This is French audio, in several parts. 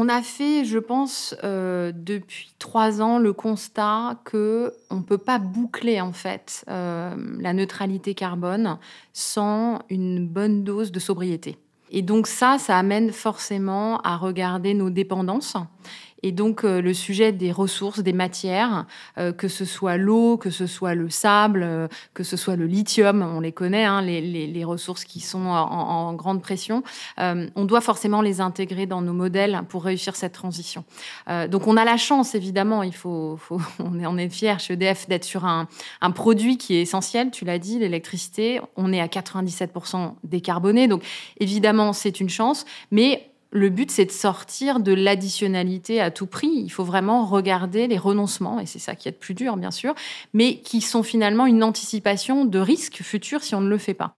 on a fait, je pense, euh, depuis trois ans le constat que on peut pas boucler en fait euh, la neutralité carbone sans une bonne dose de sobriété. Et donc ça, ça amène forcément à regarder nos dépendances et donc euh, le sujet des ressources, des matières, euh, que ce soit l'eau, que ce soit le sable, euh, que ce soit le lithium, on les connaît, hein, les, les, les, ressources qui sont en, en grande pression, on doit forcément les intégrer dans nos modèles pour réussir cette transition. donc on a la chance, évidemment, il faut, faut on est, on est fier chez EDF d'être sur un, un produit qui est essentiel, tu l'as dit, l'électricité. On est à 97% décarboné, donc évidemment c'est une chance, mais le but, c'est de sortir de l'additionnalité à tout prix. Il faut vraiment regarder les renoncements, et c'est ça qui est le plus dur, bien sûr, mais qui sont finalement une anticipation de risques futurs si on ne le fait pas.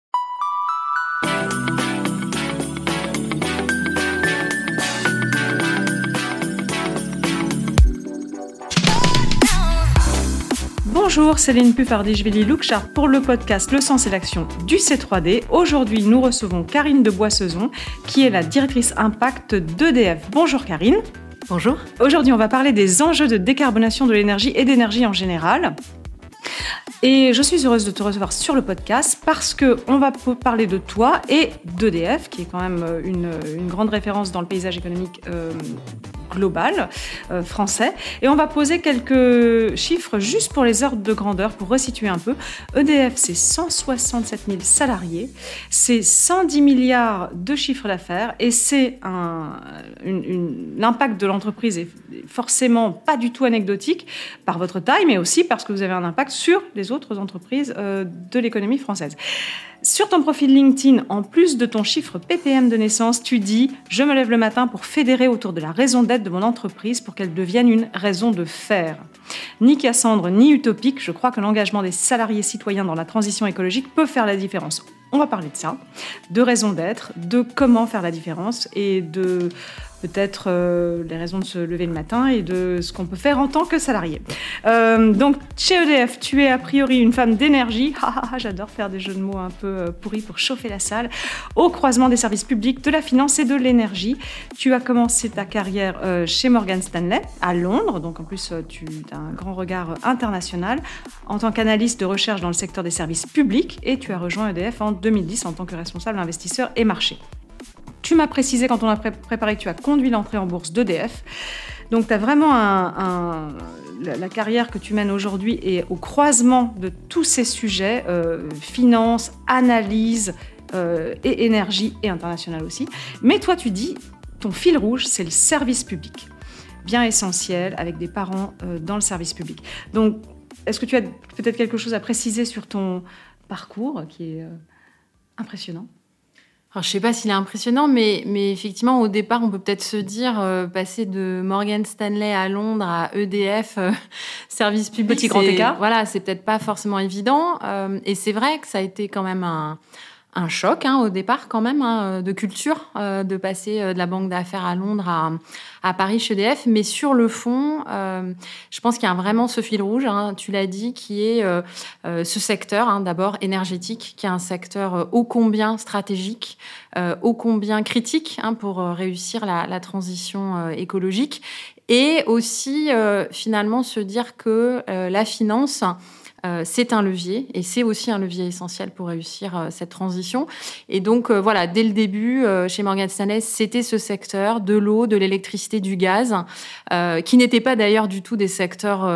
Bonjour, Céline Puffardichvili Lookchart pour le podcast Le sens et l'action du C3D. Aujourd'hui, nous recevons Karine de Boissezon, qui est la directrice impact d'EDF. Bonjour Karine. Bonjour. Aujourd'hui, on va parler des enjeux de décarbonation de l'énergie et d'énergie en général. Et je suis heureuse de te recevoir sur le podcast parce qu'on va parler de toi et d'EDF, qui est quand même une, une, grande référence dans le paysage économique euh, global euh, français. Et on va poser quelques chiffres juste pour les ordres de grandeur, pour resituer un peu. EDF, c'est 167 000 salariés, c'est 110 milliards de chiffre d'affaires et c'est l'impact de l'entreprise est forcément pas du tout anecdotique par votre taille, mais aussi parce que vous avez un impact sur les autres entreprises euh, de l'économie française. Sur ton profil LinkedIn, en plus de ton chiffre PPM de naissance, tu dis Je me lève le matin pour fédérer autour de la raison d'être de mon entreprise pour qu'elle devienne une raison de faire. Ni Cassandre, ni utopique, je crois que l'engagement des salariés citoyens dans la transition écologique peut faire la différence. On va parler de ça, de raison d'être, de comment faire la différence et de peut-être euh, les raisons de se lever le matin et de ce qu'on peut faire en tant que salarié. Euh, donc, chez EDF, tu es a priori une femme d'énergie. J'adore faire des jeux de mots un peu euh, pourris pour chauffer la salle. Au croisement des services publics, de la finance et de l'énergie. Tu as commencé ta carrière chez Morgan Stanley à Londres. Donc, en plus, tu as un grand regard international en tant qu'analyste de recherche dans le secteur des services publics et tu as rejoint EDF en 2010 en tant que responsable investisseur et marché. Tu m'as précisé quand on a préparé que tu as conduit l'entrée en bourse d'EDF. Donc tu as vraiment la, carrière que tu mènes aujourd'hui est au croisement de tous ces sujets, euh, finance, analyse euh, et énergie et international aussi. Mais toi tu dis, ton fil rouge, c'est le service public. Bien essentiel, avec des parents euh, dans le service public. Donc est-ce que tu as peut-être quelque chose à préciser sur ton parcours qui est impressionnant? Alors, je sais pas s'il est impressionnant, mais, mais effectivement, au départ, on peut peut-être se dire, euh, passer de Morgan Stanley à Londres à EDF, euh, service public. Petit grand écart. Voilà, c'est peut-être pas forcément évident. Euh, et c'est vrai que ça a été quand même un, un choc hein, au départ quand même hein, de culture euh, de passer euh, de la banque d'affaires à Londres à, à, Paris chez EDF mais sur le fond euh, je pense qu'il y a vraiment ce fil rouge hein, tu l'as dit qui est euh, euh, ce secteur hein, d'abord énergétique qui est un secteur ô combien stratégique ô combien critique hein, pour réussir la, la transition écologique. Et aussi finalement se dire que la finance euh, c'est un levier et c'est aussi un levier essentiel pour réussir euh, cette transition. Et donc euh, voilà, dès le début, chez Morgan Stanley, c'était ce secteur de l'eau, de l'électricité, du gaz, qui n'étaient pas d'ailleurs du tout des secteurs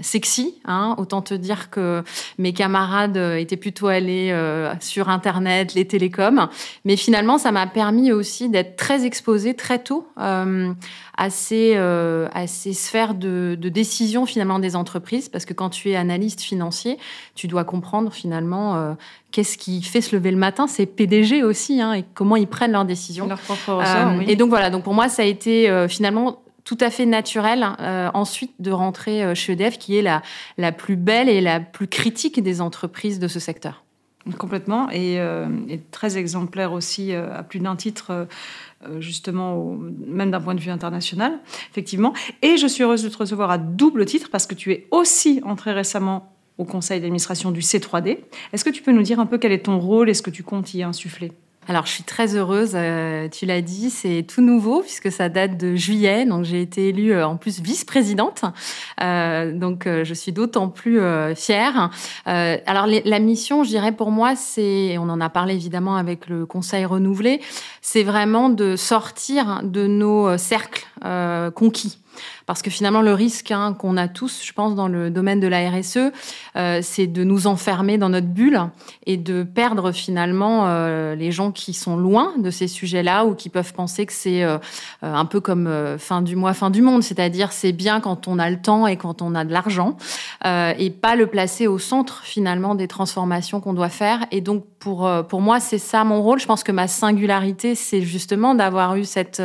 sexy. Hein. Autant te dire que mes camarades étaient plutôt allés sur Internet, les télécoms. Mais finalement, ça m'a permis aussi d'être très exposée très tôt à ces, à ces sphères de, de décision finalement des entreprises, parce que quand tu es analyste financier, tu dois comprendre finalement euh, qu'est-ce qui fait se lever le matin, c'est PDG aussi, hein, et comment ils prennent leurs décisions. Euh, et donc voilà, donc pour moi, ça a été euh, finalement tout à fait naturel ensuite de rentrer chez EDF, qui est la, la plus belle et la plus critique des entreprises de ce secteur. Complètement, et, et très exemplaire aussi à plus d'un titre justement, au, même d'un point de vue international, effectivement. Et je suis heureuse de te recevoir à double titre parce que tu es aussi entré récemment au conseil d'administration du C3D. Est-ce que tu peux nous dire un peu quel est ton rôle? Et ce que tu comptes y insuffler? Alors, je suis très heureuse. Euh, tu l'as dit, c'est tout nouveau puisque ça date de juillet. Donc, j'ai été élue euh, en plus vice-présidente. Euh, donc, je suis d'autant plus fière. alors, la mission, je dirais pour moi, c'est, on en a parlé évidemment avec le Conseil renouvelé, c'est vraiment de sortir de nos cercles conquis. Parce que finalement, le risque hein, qu'on a tous, je pense, dans le domaine de la RSE, euh, c'est de nous enfermer dans notre bulle et de perdre finalement euh, les gens qui sont loin de ces sujets-là ou qui peuvent penser que c'est euh, un peu comme fin du mois, fin du monde. C'est-à-dire, c'est bien quand on a le temps et quand on a de l'argent et pas le placer au centre finalement des transformations qu'on doit faire. Et donc, pour, pour moi, c'est ça mon rôle. Je pense que ma singularité, c'est justement d'avoir eu cette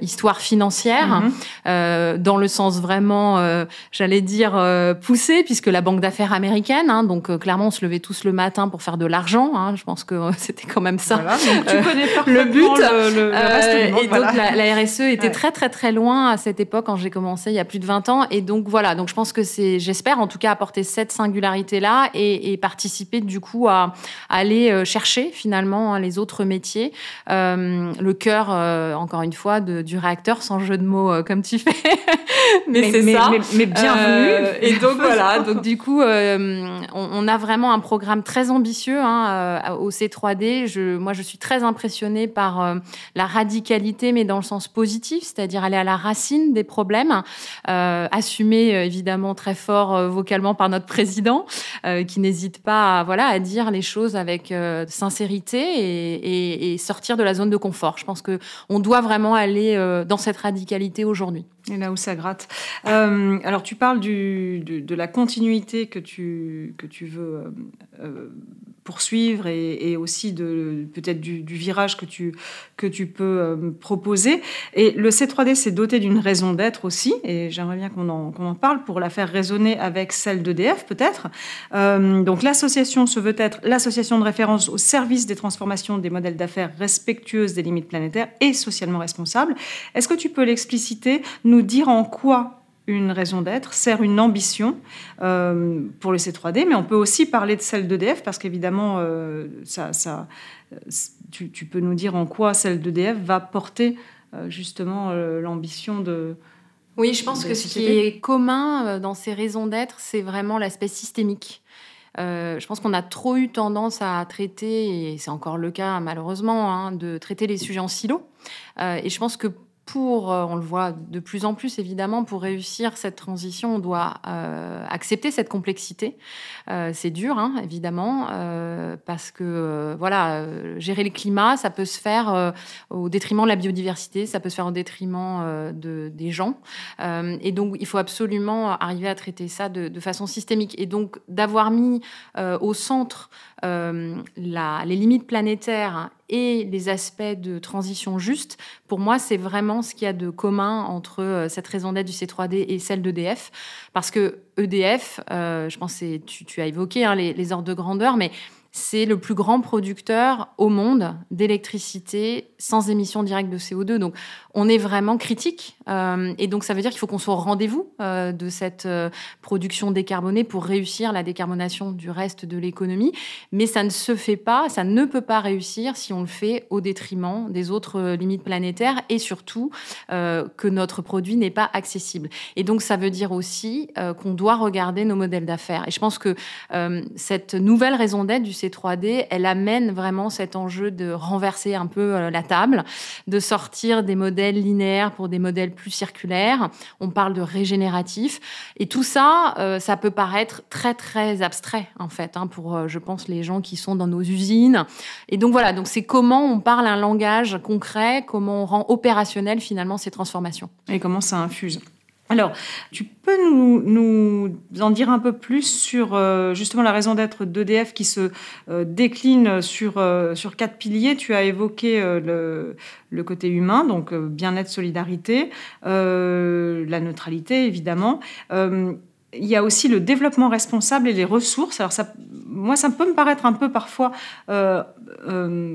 histoire financière. Mm-hmm. Euh, dans le sens vraiment, euh, j'allais dire, euh, poussé, puisque la banque d'affaires américaine, hein, donc clairement, on se levait tous le matin pour faire de l'argent. Hein, je pense que c'était quand même ça tu connais le but. Le, et donc, la, RSE était très, très, très loin à cette époque quand j'ai commencé il y a plus de 20 ans. Et donc, voilà, donc je pense que c'est, j'espère en tout cas apporter cette singularité-là et, participer du coup à, aller chercher finalement hein, les autres métiers. le cœur, encore une fois, de, du réacteur, sans jeu de mots comme tu fais. mais, c'est ça. Mais, bienvenue. Euh, et donc voilà, donc du coup, euh, on, a vraiment un programme très ambitieux hein, euh, au C3D. Je, moi, je suis très impressionnée par la radicalité, mais dans le sens positif, c'est-à-dire aller à la racine des problèmes, assumé évidemment très fort vocalement par notre président, qui n'hésite pas à, voilà, à dire les choses avec sincérité et, et, sortir de la zone de confort. Je pense que on doit vraiment aller dans cette radicalité aujourd'hui. Et là où ça gratte. Euh, alors, tu parles du, de la continuité que tu, que tu veux euh, euh, poursuivre et, aussi de peut-être du, virage que tu, que tu peux proposer. Et le C3D s'est doté d'une raison d'être aussi, et j'aimerais bien qu'on en, en, parle pour la faire résonner avec celle d'EDF peut-être. donc, l'association se veut être l'association de référence au service des transformations des modèles d'affaires respectueuses des limites planétaires et socialement responsables. Est-ce que tu peux l'expliciter dire en quoi une raison d'être sert une ambition euh, pour le C3D, mais on peut aussi parler de celle d'EDF parce qu'évidemment, euh, ça, ça, tu, peux nous dire en quoi celle d'EDF va porter euh, justement l'ambition de... Oui, je pense que ce qui est commun dans ces raisons d'être, c'est vraiment l'aspect systémique. je pense qu'on a trop eu tendance à traiter, et c'est encore le cas malheureusement, hein, de traiter les sujets en silo. et je pense que euh, on le voit de plus en plus évidemment, pour réussir cette transition, on doit euh, accepter cette complexité. Euh, c'est dur, hein, évidemment, parce que voilà, gérer le climat, ça peut se faire au détriment de la biodiversité, ça peut se faire au détriment de, des gens. et donc, il faut absolument arriver à traiter ça de, façon systémique. Et donc, d'avoir mis au centre les limites planétaires et les aspects de transition juste, pour moi, c'est vraiment ce qu'il y a de commun entre euh, cette raison d'être du C3D et celle d'EDF. Parce que EDF, euh, je pense que tu, as évoqué hein, les, les ordres de grandeur, mais c'est le plus grand producteur au monde d'électricité sans émission directe de CO2. Donc, on est vraiment critique. Euh, et donc, ça veut dire qu'il faut qu'on soit au rendez-vous euh, de cette euh, production décarbonée pour réussir la décarbonation du reste de l'économie. Mais ça ne se fait pas, ça ne peut pas réussir si on le fait au détriment des autres limites planétaires et surtout que notre produit n'est pas accessible. Et donc, ça veut dire aussi qu'on doit regarder nos modèles d'affaires. Et je pense que cette nouvelle raison d'être du C3D, elle amène vraiment cet enjeu de renverser un peu la table, de sortir des modèles linéaires pour des modèles plus circulaires. On parle de régénératif. Et tout ça, euh, ça peut paraître très, très abstrait, en fait, hein, pour, euh, je pense, les gens qui sont dans nos usines. Et donc voilà, donc c'est comment on parle un langage concret, comment on rend opérationnel finalement ces transformations. Et comment ça infuse? Alors, tu peux nous, en dire un peu plus sur euh, justement la raison d'être d'EDF qui se euh, décline sur, euh, sur quatre piliers. Tu as évoqué le, le, côté humain, donc bien-être, solidarité, la neutralité évidemment. il y a aussi le développement responsable et les ressources. Alors ça, moi, ça peut me paraître un peu parfois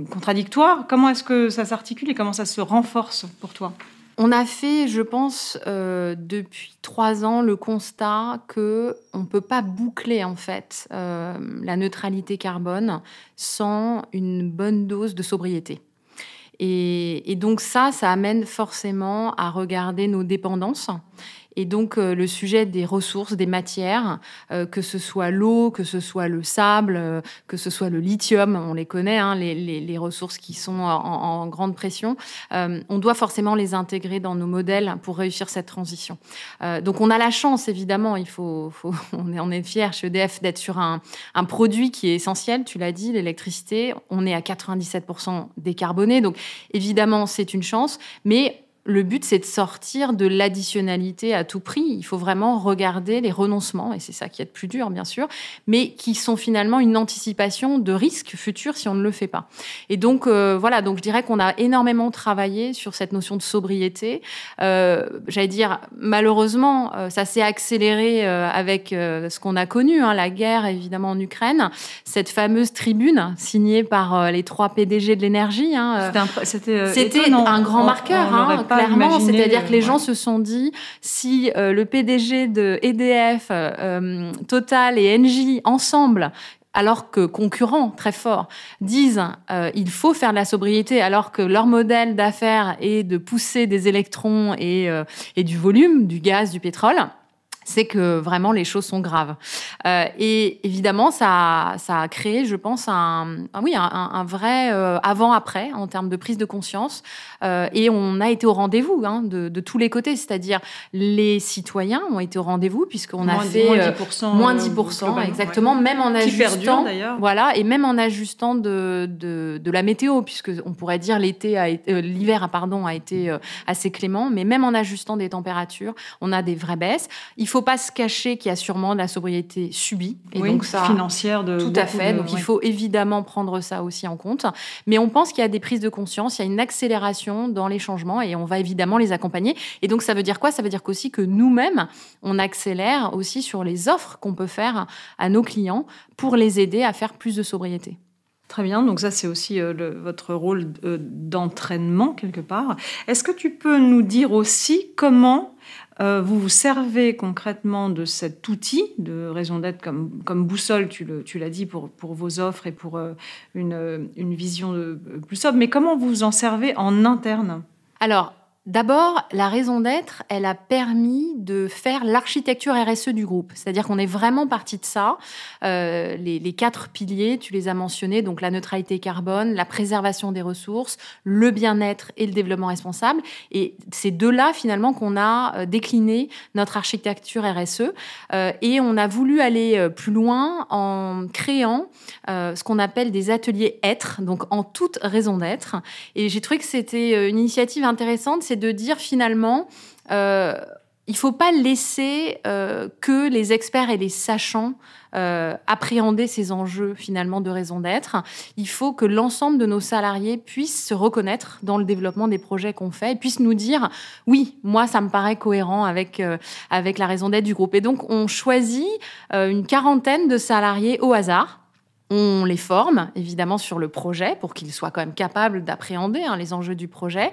contradictoire. Comment est-ce que ça s'articule et comment ça se renforce pour toi? On a fait, je pense, euh, depuis trois ans, le constat que on ne peut pas boucler en fait euh, la neutralité carbone sans une bonne dose de sobriété. Et, et, donc ça, ça amène forcément à regarder nos dépendances et donc euh, le sujet des ressources, des matières, euh, que ce soit l'eau, que ce soit le sable, euh, que ce soit le lithium, on les connaît, hein, les, les, les, ressources qui sont en, en grande pression, on doit forcément les intégrer dans nos modèles pour réussir cette transition. donc on a la chance, évidemment, il faut, faut on est, on est fiers chez EDF d'être sur un, un, produit qui est essentiel, tu l'as dit, l'électricité. On est à 97% décarboné, donc évidemment c'est une chance, mais le but, c'est de sortir de l'additionnalité à tout prix. Il faut vraiment regarder les renoncements, et c'est ça qui est le plus dur, bien sûr, mais qui sont finalement une anticipation de risques futurs si on ne le fait pas. Et donc, euh, voilà, donc je dirais qu'on a énormément travaillé sur cette notion de sobriété. Euh, J'allais dire, malheureusement, euh, ça s'est accéléré euh, avec euh, ce qu'on a connu, hein, la guerre évidemment en Ukraine, cette fameuse tribune signée par les trois PDG de l'énergie. Hein, C'était un, un grand marqueur. Hein, clairement. C'est-à-dire que les gens se sont dit, si euh, le PDG de EDF, euh, Total et Engie ensemble alors que concurrents très forts disent euh, il faut faire de la sobriété alors que leur modèle d'affaires est de pousser des électrons et, euh, et du volume, du gaz, du pétrole, c'est que vraiment les choses sont graves. Euh, et évidemment, ça, ça a créé, je pense, un, oui, un, un vrai euh, avant-après en termes de prise de conscience. Euh, et on a été au rendez-vous hein, de, de, tous les côtés, c'est-à-dire les citoyens ont été au rendez-vous puisqu'on a fait moins 10%, moins 10% exactement, ouais. même en ajustant, perdure, voilà, et même en ajustant de, de, de la météo, puisque on pourrait dire l'été, a été, l'hiver, pardon, a été assez clément, mais même en ajustant des températures, on a des vraies baisses. Il faut pas se cacher qu'il y a sûrement de la sobriété subie et oui, donc ça financière de tout à fait. De, donc ouais. il faut évidemment prendre ça aussi en compte. Mais on pense qu'il y a des prises de conscience, il y a une accélération dans les changements et on va évidemment les accompagner. Et donc ça veut dire quoi? Ça veut dire qu'aussi que nous-mêmes on accélère aussi sur les offres qu'on peut faire à nos clients pour les aider à faire plus de sobriété. Très bien, donc ça c'est aussi euh, le, votre rôle euh, d'entraînement quelque part. Est-ce que tu peux nous dire aussi comment euh, vous vous servez concrètement de cet outil de raison d'être comme, comme boussole, tu l'as dit, pour, pour vos offres et pour euh, une, une vision plus sobre, mais comment vous vous en servez en interne? Alors, D'abord, la raison d'être, elle a permis de faire l'architecture RSE du groupe. C'est-à-dire qu'on est vraiment parti de ça. Euh, les, quatre piliers, tu les as mentionnés, donc la neutralité carbone, la préservation des ressources, le bien-être et le développement responsable. Et c'est de là, finalement, qu'on a décliné notre architecture RSE. Euh, et on a voulu aller plus loin en créant euh, ce qu'on appelle des ateliers être, donc en toute raison d'être. Et j'ai trouvé que c'était une initiative intéressante c'est de dire finalement, euh, il faut pas laisser euh, que les experts et les sachants euh, appréhender ces enjeux finalement de raison d'être. Il faut que l'ensemble de nos salariés puissent se reconnaître dans le développement des projets qu'on fait et puissent nous dire oui, moi ça me paraît cohérent avec euh, avec la raison d'être du groupe. Et donc on choisit euh, une quarantaine de salariés au hasard on les forme évidemment sur le projet pour qu'ils soient quand même capables d'appréhender hein, les enjeux du projet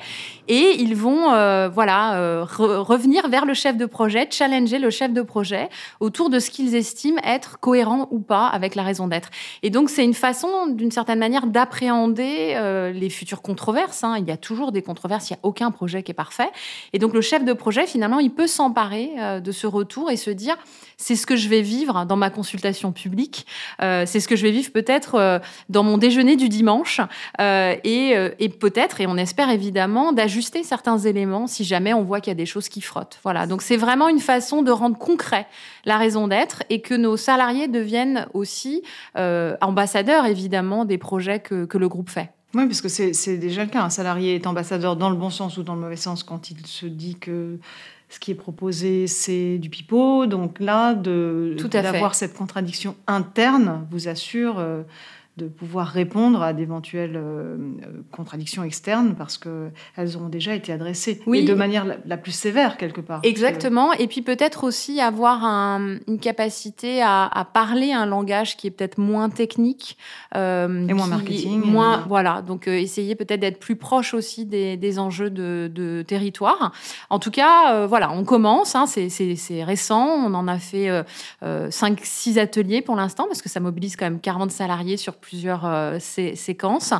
et ils vont euh, voilà euh, re revenir vers le chef de projet, challenger le chef de projet autour de ce qu'ils estiment être cohérent ou pas avec la raison d'être. Et donc c'est une façon d'une certaine manière d'appréhender euh, les futures controverses. Hein. Il y a toujours des controverses, il n'y a aucun projet qui est parfait. Et donc le chef de projet finalement il peut s'emparer de ce retour et se dire c'est ce que je vais vivre dans ma consultation publique, c'est ce que je vais vivre peut-être euh, dans mon déjeuner du dimanche euh, et, euh, et peut-être, et on espère évidemment, d'ajuster certains éléments si jamais on voit qu'il y a des choses qui frottent. Voilà, donc c'est vraiment une façon de rendre concret la raison d'être et que nos salariés deviennent aussi ambassadeurs évidemment des projets que, que le groupe fait. Oui, parce que c'est déjà le cas. Un salarié est ambassadeur dans le bon sens ou dans le mauvais sens quand il se dit que ce qui est proposé, c'est du pipeau. Donc là, d'avoir cette contradiction interne vous assure euh, de pouvoir répondre à d'éventuelles euh, contradictions externes parce qu'elles auront déjà été adressées. Oui. Et de manière la, plus sévère, quelque part. Exactement. Et puis peut-être aussi avoir une capacité à, parler un langage qui est peut-être moins technique. Euh, et moins marketing. Moins, Voilà. Donc euh, essayer peut-être d'être plus proche aussi des, enjeux de, territoire. En tout cas, voilà, on commence. Hein, c'est récent. On en a fait 5-6 ateliers pour l'instant parce que ça mobilise quand même 40 salariés sur plusieurs euh, séquences.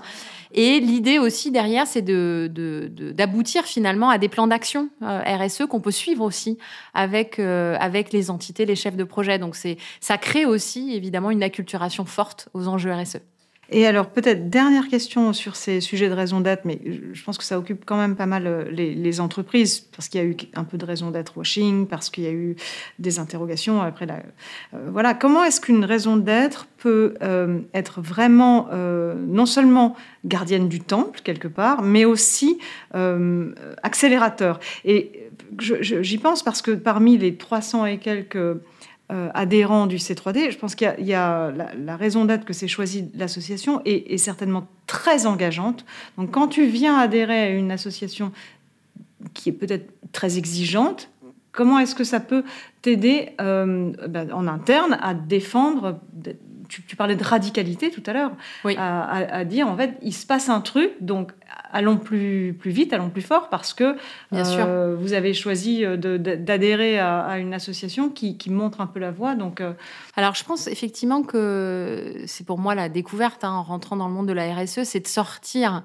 Et l'idée aussi derrière, c'est d'aboutir de, finalement à des plans d'action euh, RSE qu'on peut suivre aussi avec, euh, avec les entités, les chefs de projet. Donc ça crée aussi évidemment une acculturation forte aux enjeux RSE. Et alors, peut-être dernière question sur ces sujets de raison d'être, mais je pense que ça occupe quand même pas mal euh, les, entreprises, parce qu'il y a eu un peu de raison d'être washing, parce qu'il y a eu des interrogations après la. Euh, voilà, comment est-ce qu'une raison d'être peut euh, être vraiment non seulement gardienne du temple, quelque part, mais aussi accélérateur? Et j'y pense parce que parmi les 300 et quelques euh, adhérents du C3D, je pense qu'il y, a, la, raison d'être que c'est choisi l'association est, certainement très engageante. Donc quand tu viens adhérer à une association qui est peut-être très exigeante, comment est-ce que ça peut t'aider euh, ben, en interne à défendre tu, parlais de radicalité tout à l'heure, à, dire en fait, il se passe un truc, donc allons plus, plus vite, allons plus fort, parce que euh, vous avez choisi euh, d'adhérer à, une association qui, montre un peu la voie. Donc, euh, Alors, je pense effectivement que c'est pour moi la découverte hein, en rentrant dans le monde de la RSE, c'est de sortir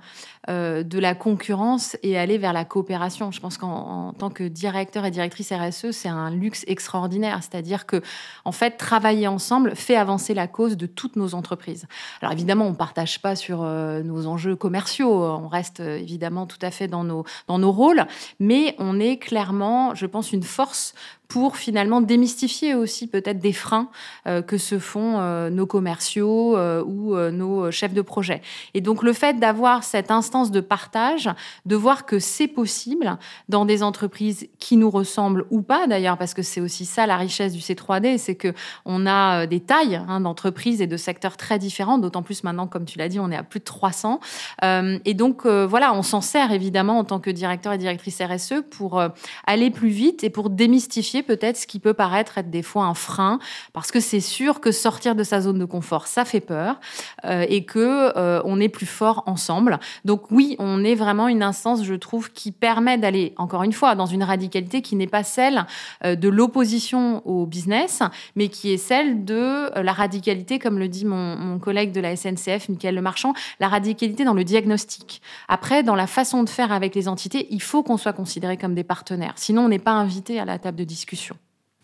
de la concurrence et aller vers la coopération. Je pense qu'en tant que directeur et directrice RSE, c'est un luxe extraordinaire. C'est-à-dire que, en fait, travailler ensemble fait avancer la cause de toutes nos entreprises. Alors, évidemment, on ne partage pas sur nos enjeux commerciaux. On reste euh, évidemment tout à fait dans nos, dans nos rôles, mais on est clairement, je pense, une force pour finalement démystifier aussi peut-être des freins euh, que se font euh, nos commerciaux euh, ou nos chefs de projet. Et donc le fait d'avoir cette instance de partage, de voir que c'est possible dans des entreprises qui nous ressemblent ou pas d'ailleurs, parce que c'est aussi ça la richesse du C3D, c'est que on a des tailles hein, d'entreprises et de secteurs très différents, d'autant plus maintenant, comme tu l'as dit, on est à plus de 300. et donc voilà, on s'en sert évidemment en tant que directeur et directrice RSE pour aller plus vite et pour démystifier peut-être ce qui peut paraître être des fois un frein, parce que c'est sûr que sortir de sa zone de confort, ça fait peur, euh, et que euh, on est plus fort ensemble. Donc oui, on est vraiment une instance, je trouve, qui permet d'aller, encore une fois, dans une radicalité qui n'est pas celle euh, de l'opposition au business, mais qui est celle de la radicalité, comme le dit mon, mon collègue de la SNCF, Michael Lemarchand, la radicalité dans le diagnostic. Après, dans la façon de faire avec les entités, il faut qu'on soit considéré comme des partenaires. Sinon, on n'est pas invité à la table de discussion.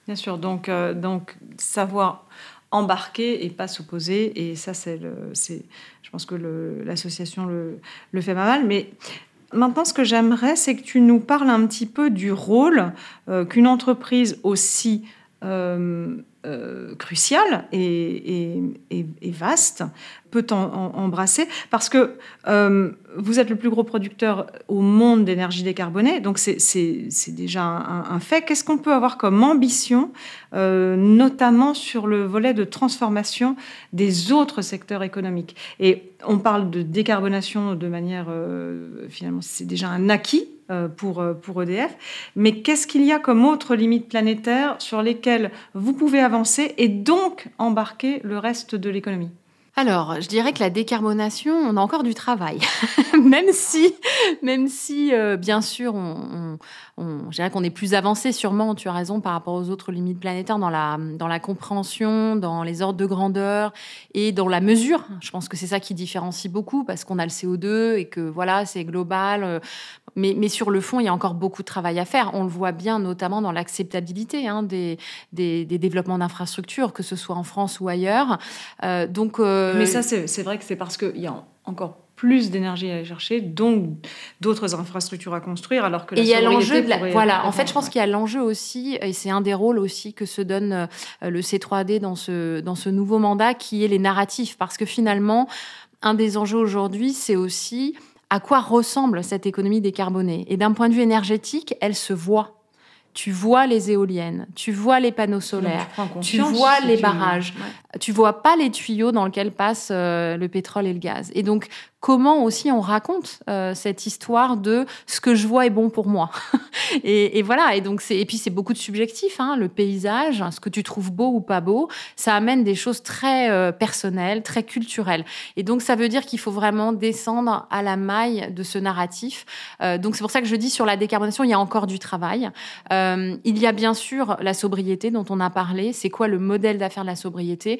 Bien sûr, donc, euh, donc savoir embarquer et pas s'opposer, et ça, c'est, je pense que l'association le, le, fait pas mal, mais Maintenant, ce que j'aimerais, c'est que tu nous parles un petit peu du rôle euh, qu'une entreprise aussi euh, euh, crucial et, vaste peut embrasser parce que euh, vous êtes le plus gros producteur au monde d'énergie décarbonée, donc c'est déjà un, fait. Qu'est-ce qu'on peut avoir comme ambition, euh, notamment sur le volet de transformation des autres secteurs économiques? Et on parle de décarbonation de manière, finalement, c'est déjà un acquis euh, pour, euh, pour EDF. Mais qu'est-ce qu'il y a comme autres limites planétaires sur lesquelles vous pouvez et donc embarquer le reste de l'économie alors, je dirais que la décarbonation, on a encore du travail, même si, même si, euh, bien sûr, on, on, je dirais qu'on est plus avancé, sûrement. Tu as raison par rapport aux autres limites planétaires dans la dans la compréhension, dans les ordres de grandeur et dans la mesure. Je pense que c'est ça qui différencie beaucoup parce qu'on a le CO2 et que voilà, c'est global. Euh, mais, mais, sur le fond, il y a encore beaucoup de travail à faire. On le voit bien, notamment dans l'acceptabilité hein, des, des, développements d'infrastructures, que ce soit en France ou ailleurs. Euh, donc, mais ça, c'est vrai que c'est parce qu'il y a encore plus d'énergie à aller chercher, donc d'autres infrastructures à construire, alors que la et il y a l'enjeu de la... voilà. En fait, je pense qu'il y a l'enjeu aussi, et c'est un des rôles aussi que se donne euh, le C3D dans ce dans ce nouveau mandat, qui est les narratifs, parce que finalement, un des enjeux aujourd'hui, c'est aussi à quoi ressemble cette économie décarbonée. Et d'un point de vue énergétique, elle se voit tu vois les éoliennes, tu vois les panneaux solaires, tu vois les barrages. Tu vois pas les tuyaux dans lesquels passe le pétrole et le gaz. Et donc, comment aussi on raconte euh, cette histoire de ce que je vois est bon pour moi? et, voilà. Et donc et puis c'est beaucoup de subjectif. Hein, le paysage, ce que tu trouves beau ou pas beau, ça amène des choses très euh, personnelles, très culturelles. Et donc ça veut dire qu'il faut vraiment descendre à la maille de ce narratif. Euh, donc c'est pour ça que je dis sur la décarbonation, il y a encore du travail. il y a bien sûr la sobriété dont on a parlé. C'est quoi le modèle d'affaires de la sobriété?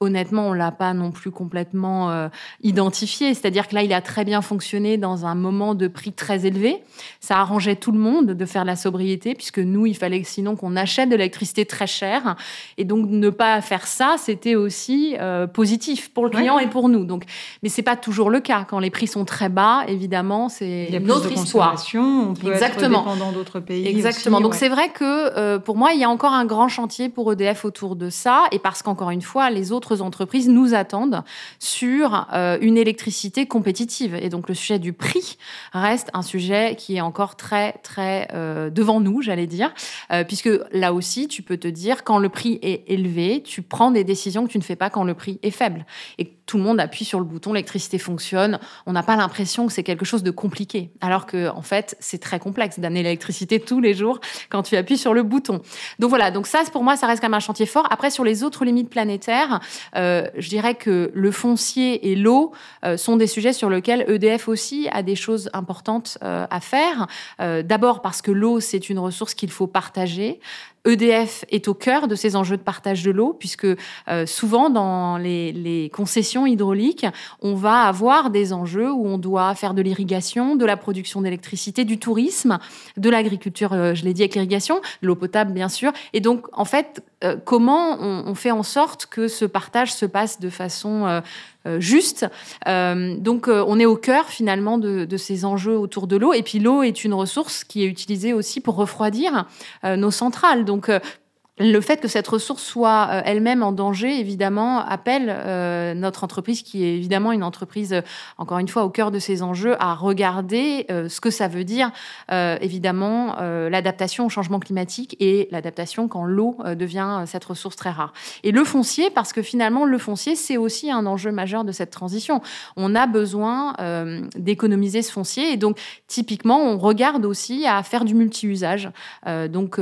Honnêtement, on l'a pas non plus complètement identifié. C'est-à-dire que il a très bien fonctionné dans un moment de prix très élevé. Ça arrangeait tout le monde de faire la sobriété, puisque nous, il fallait sinon qu'on achète de l'électricité très chère. Et donc, ne pas faire ça, c'était aussi euh, positif pour le client et pour nous. Donc, mais c'est pas toujours le cas. Quand les prix sont très bas, évidemment, c'est une autre histoire. On peut Exactement. être dépendant d'autres pays. Exactement. donc, c'est vrai que euh, pour moi, il y a encore un grand chantier pour EDF autour de ça. Et parce qu'encore une fois, les autres entreprises nous attendent sur euh, une électricité compétitive et donc le sujet du prix reste un sujet qui est encore très, très euh, devant nous, j'allais dire, euh, puisque là aussi, tu peux te dire, quand le prix est élevé, tu prends des décisions que tu ne fais pas quand le prix est faible. Et tout le monde appuie sur le bouton, l'électricité fonctionne. On n'a pas l'impression que c'est quelque chose de compliqué, alors que en fait c'est très complexe d'amener l'électricité tous les jours quand tu appuies sur le bouton. Donc voilà, donc ça pour moi ça reste quand même un chantier fort. Après sur les autres limites planétaires, euh, je dirais que le foncier et l'eau euh, sont des sujets sur lesquels EDF aussi a des choses importantes euh, à faire. D'abord parce que l'eau c'est une ressource qu'il faut partager. EDF est au cœur de ces enjeux de partage de l'eau, puisque euh, souvent dans les, concessions hydrauliques, on va avoir des enjeux où on doit faire de l'irrigation, de la production d'électricité, du tourisme, de l'agriculture, euh, je l'ai dit avec l'irrigation, l'eau potable bien sûr. Et donc en fait, euh, comment on, fait en sorte que ce partage se passe de façon juste Donc on est au cœur finalement de, de ces enjeux autour de l'eau. Et puis l'eau est une ressource qui est utilisée aussi pour refroidir nos centrales. Donc le fait que cette ressource soit euh, elle-même en danger, évidemment, appelle euh, notre entreprise, qui est évidemment une entreprise, euh, encore une fois, au cœur de ces enjeux, à regarder ce que ça veut dire, évidemment, l'adaptation au changement climatique et l'adaptation quand l'eau devient cette ressource très rare. Et le foncier, parce que finalement, le foncier, c'est aussi un enjeu majeur de cette transition. On a besoin d'économiser ce foncier. Et donc, typiquement, on regarde aussi à faire du multi-usage. donc,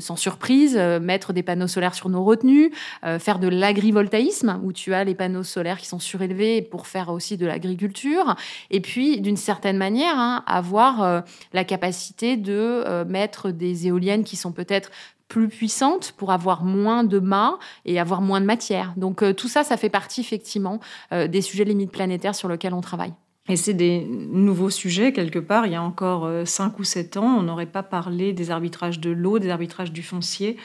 sans surprise, euh, mettre des panneaux solaires sur nos retenues, euh, faire de l'agrivoltaïsme, où tu as les panneaux solaires qui sont surélevés pour faire aussi de l'agriculture, et puis d'une certaine manière, hein, avoir euh, la capacité de mettre des éoliennes qui sont peut-être plus puissantes pour avoir moins de mâts et avoir moins de matière. Donc tout ça, ça fait partie effectivement des sujets limites planétaires sur lesquels on travaille. Et c'est des nouveaux sujets, quelque part. Il y a encore 5 ou 7 ans, on n'aurait pas parlé des arbitrages de l'eau, des arbitrages du foncier.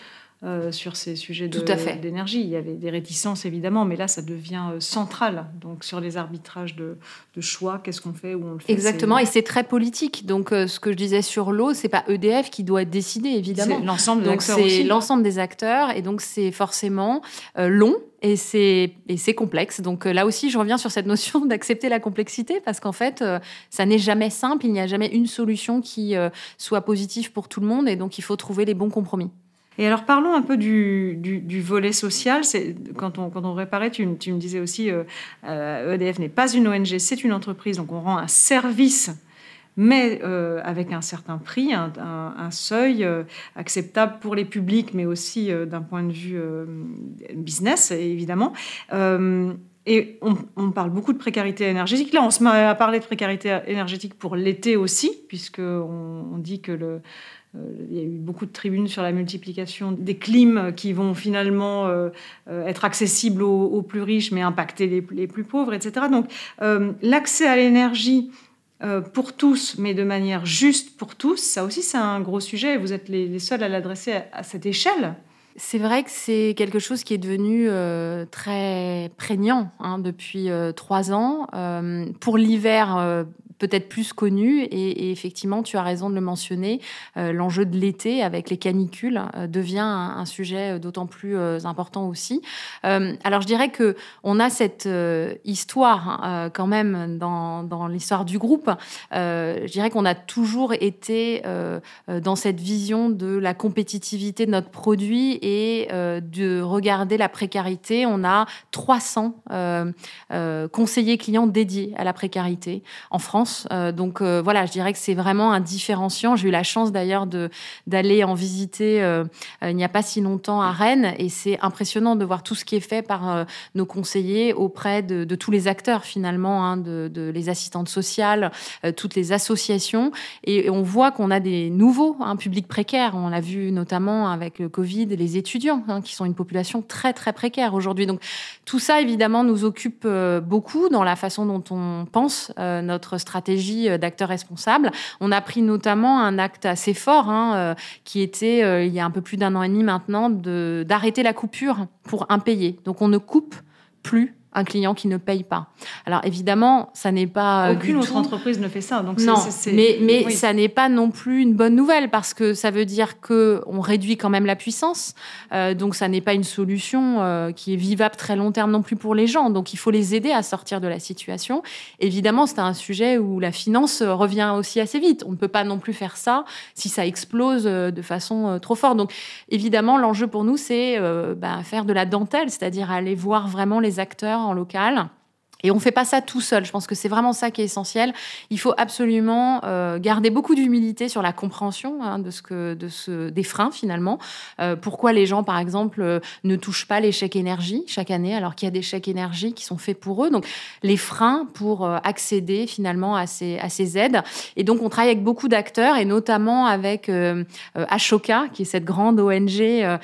Euh, sur ces sujets d'énergie. Il y avait des réticences évidemment, mais là ça devient euh, central. Donc sur les arbitrages de, choix, qu'est-ce qu'on fait, où on le fait. Exactement, et c'est très politique. Donc euh, ce que je disais sur l'eau, c'est pas EDF qui doit décider évidemment. C'est l'ensemble des acteurs. C'est l'ensemble des acteurs, et donc c'est forcément long. Et c'est complexe. Donc là aussi, je reviens sur cette notion d'accepter la complexité, parce qu'en fait, ça n'est jamais simple, il n'y a jamais une solution qui soit positive pour tout le monde, et donc il faut trouver les bons compromis. Et alors parlons un peu du, du, volet social. Quand on, quand on réparait, tu, me disais aussi, EDF euh, euh, e n'est pas une ONG, c'est une entreprise, donc on rend un service mais euh, avec un certain prix, un, seuil acceptable pour les publics, mais aussi d'un point de vue business, évidemment. et on, parle beaucoup de précarité énergétique. Là, on se met à parler de précarité énergétique pour l'été aussi, puisqu'on on dit que le, il y a eu beaucoup de tribunes sur la multiplication des clims qui vont finalement euh, euh, être accessibles aux, plus riches mais impacter les, plus pauvres, etc. Donc l'accès à l'énergie pour tous, mais de manière juste pour tous, ça aussi c'est un gros sujet. Vous êtes les, seuls à l'adresser à, cette échelle. C'est vrai que c'est quelque chose qui est devenu très prégnant hein, depuis trois ans. pour l'hiver, peut-être plus connu. Et, effectivement, tu as raison de le mentionner, l'enjeu de l'été avec les canicules devient un, sujet d'autant plus important aussi. alors je dirais que on a cette histoire hein, quand même dans l'histoire du groupe. je dirais qu'on a toujours été dans cette vision de la compétitivité de notre produit et de regarder la précarité. On a 300 conseillers clients dédiés à la précarité en France. Euh, donc euh, voilà, je dirais que c'est vraiment un différenciant. J'ai eu la chance d'ailleurs d'aller en visiter euh, il n'y a pas si longtemps à Rennes et c'est impressionnant de voir tout ce qui est fait par nos conseillers auprès de, tous les acteurs finalement, hein, de, les assistantes sociales, toutes les associations et, on voit qu'on a des nouveaux hein, publics précaires. On l'a vu notamment avec le Covid, les étudiants hein, qui sont une population très très précaire aujourd'hui. Donc tout ça évidemment nous occupe beaucoup dans la façon dont on pense notre stratégie euh, d'acteur responsable. On a pris notamment un acte assez fort, hein, euh, qui était il y a un peu plus d'un an et demi maintenant, d'arrêter la coupure pour impayé. Donc on ne coupe plus un client qui ne paye pas. Alors évidemment, ça n'est pas aucune autre entreprise ne fait ça. Donc non, mais mais ça n'est pas non plus une bonne nouvelle parce que ça veut dire que on réduit quand même la puissance. Euh, donc ça n'est pas une solution euh, qui est vivable très long terme non plus pour les gens. Donc il faut les aider à sortir de la situation. Évidemment, c'est un sujet où la finance revient aussi assez vite. On ne peut pas non plus faire ça si ça explose euh, de façon trop forte. Donc évidemment, l'enjeu pour nous c'est bah, faire de la dentelle, c'est-à-dire aller voir vraiment les acteurs local et on fait pas ça tout seul. Je pense que c'est vraiment ça qui est essentiel. Il faut absolument euh, garder beaucoup d'humilité sur la compréhension hein, de ce de ce, des freins finalement. Euh, pourquoi les gens, par exemple, euh, ne touchent pas les chèques énergie chaque année, alors qu'il y a des chèques énergie qui sont faits pour eux. Donc les freins pour accéder finalement à ces, à ces aides. Et donc on travaille avec beaucoup d'acteurs et notamment avec Ashoka, qui est cette grande ONG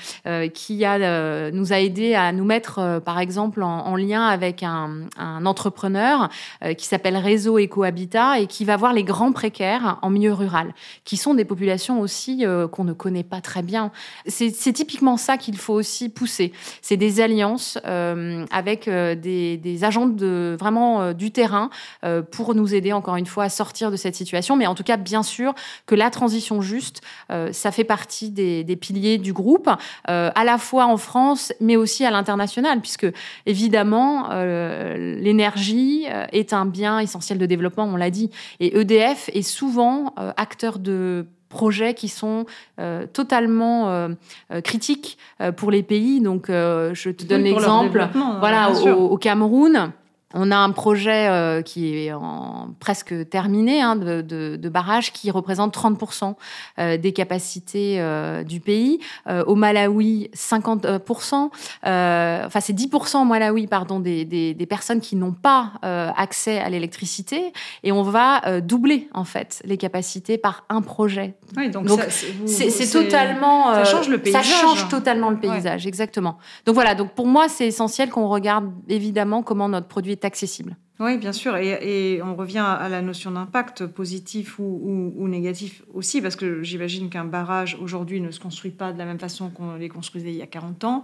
qui a nous a aidé à nous mettre, par exemple, en, en lien avec un entrepreneur euh, qui s'appelle Réseau Ecohabitat et qui va voir les grands précaires en milieu rural, qui sont des populations aussi euh, qu'on ne connaît pas très bien. C'est typiquement ça qu'il faut aussi pousser. C'est des alliances euh, avec des, agents de vraiment du terrain pour nous aider encore une fois à sortir de cette situation. Mais en tout cas, bien sûr que la transition juste, ça fait partie des piliers du groupe, à la fois en France, mais aussi à l'international, puisque évidemment les l'énergie euh, est un bien essentiel de développement, on l'a dit. Et EDF est souvent euh, acteur de projets qui sont euh, totalement critiques pour les pays. Donc, je te donne l'exemple. Voilà, au, Cameroun. On a un projet euh, qui est en, presque terminé hein, de, de, de, barrage qui représente 30% euh, des capacités euh, du pays. au Malawi, 50%. enfin, c'est 10% au Malawi, pardon, des, des, des personnes qui n'ont pas accès à l'électricité. Et on va doubler, en fait, les capacités par un projet. Oui, donc, c'est totalement... ça change le paysage. Ça change totalement le paysage, exactement. Donc voilà, donc pour moi, c'est essentiel qu'on regarde évidemment comment notre produit est accessible. Oui, bien sûr. Et, on revient à la notion d'impact positif ou, négatif aussi, parce que j'imagine qu'un barrage aujourd'hui ne se construit pas de la même façon qu'on les construisait il y a 40 ans.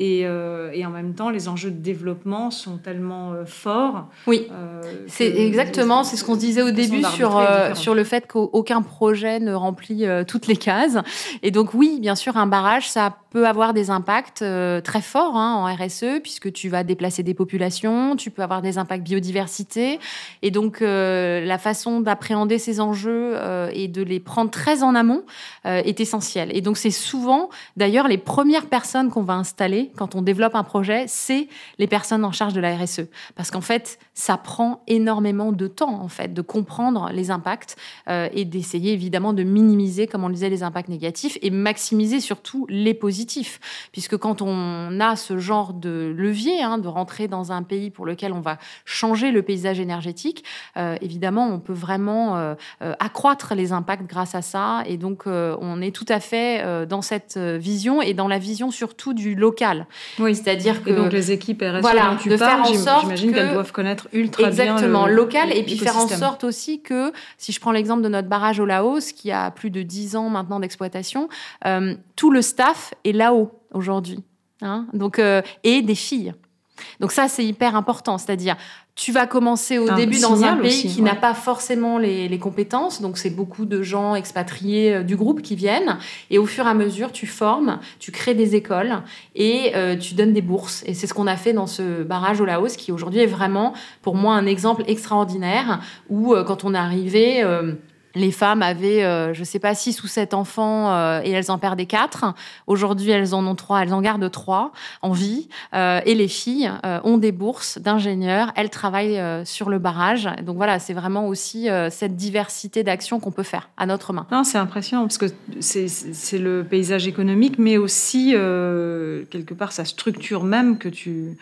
Euh, et, en même temps, les enjeux de développement sont tellement euh, forts. Oui, euh, c'est exactement, c'est ce qu'on disait au début sur, sur le fait qu'aucun projet ne remplit toutes les cases. Et donc oui, bien sûr, un barrage, ça peut avoir des impacts très forts hein, en RSE, puisque tu vas déplacer des populations, tu peux avoir des impacts et donc, euh, la façon d'appréhender ces enjeux euh, et de les prendre très en amont euh, est essentielle. Et donc, c'est souvent, d'ailleurs, les premières personnes qu'on va installer quand on développe un projet, c'est les personnes en charge de la RSE. Parce qu'en fait, ça prend énormément de temps, en fait, de comprendre les impacts et d'essayer, évidemment, de minimiser, comme on le disait, les impacts négatifs et maximiser surtout les positifs. Puisque quand on a ce genre de levier, hein, de rentrer dans un pays pour lequel on va changer le paysage énergétique, euh, évidemment, on peut vraiment euh, euh, accroître les impacts grâce à ça. Et donc, on est tout à fait dans cette vision et dans la vision surtout du local. Oui, c'est-à-dire que donc les équipes RSE voilà, tu de faire en sorte j'imagine qu'elles doivent connaître ultra exactement, bien le, local et puis faire en sorte aussi que, si je prends l'exemple de notre barrage au Laos, qui a plus de 10 ans maintenant d'exploitation, tout le staff est là-haut aujourd'hui. Hein donc, et des filles. Donc ça, c'est hyper important. C'est-à-dire, tu vas commencer au début dans un pays qui n'a pas forcément les, compétences. Donc, c'est beaucoup de gens expatriés euh, du groupe qui viennent. Et au fur et à mesure, tu formes, tu crées des écoles et euh, tu donnes des bourses. Et c'est ce qu'on a fait dans ce barrage au Laos, qui aujourd'hui est vraiment, pour moi, un exemple extraordinaire où, euh, quand on est arrivé les femmes avaient, euh, je ne sais pas, six ou sept enfants euh, et elles en perdaient quatre. Aujourd'hui, elles en ont trois, elles en gardent trois en vie. Euh, et les filles ont des bourses d'ingénieurs, elles travaillent sur le barrage. Donc voilà, c'est vraiment aussi cette diversité d'actions qu'on peut faire à notre main. c'est impressionnant parce que c'est le paysage économique, mais aussi quelque part sa structure même que tu,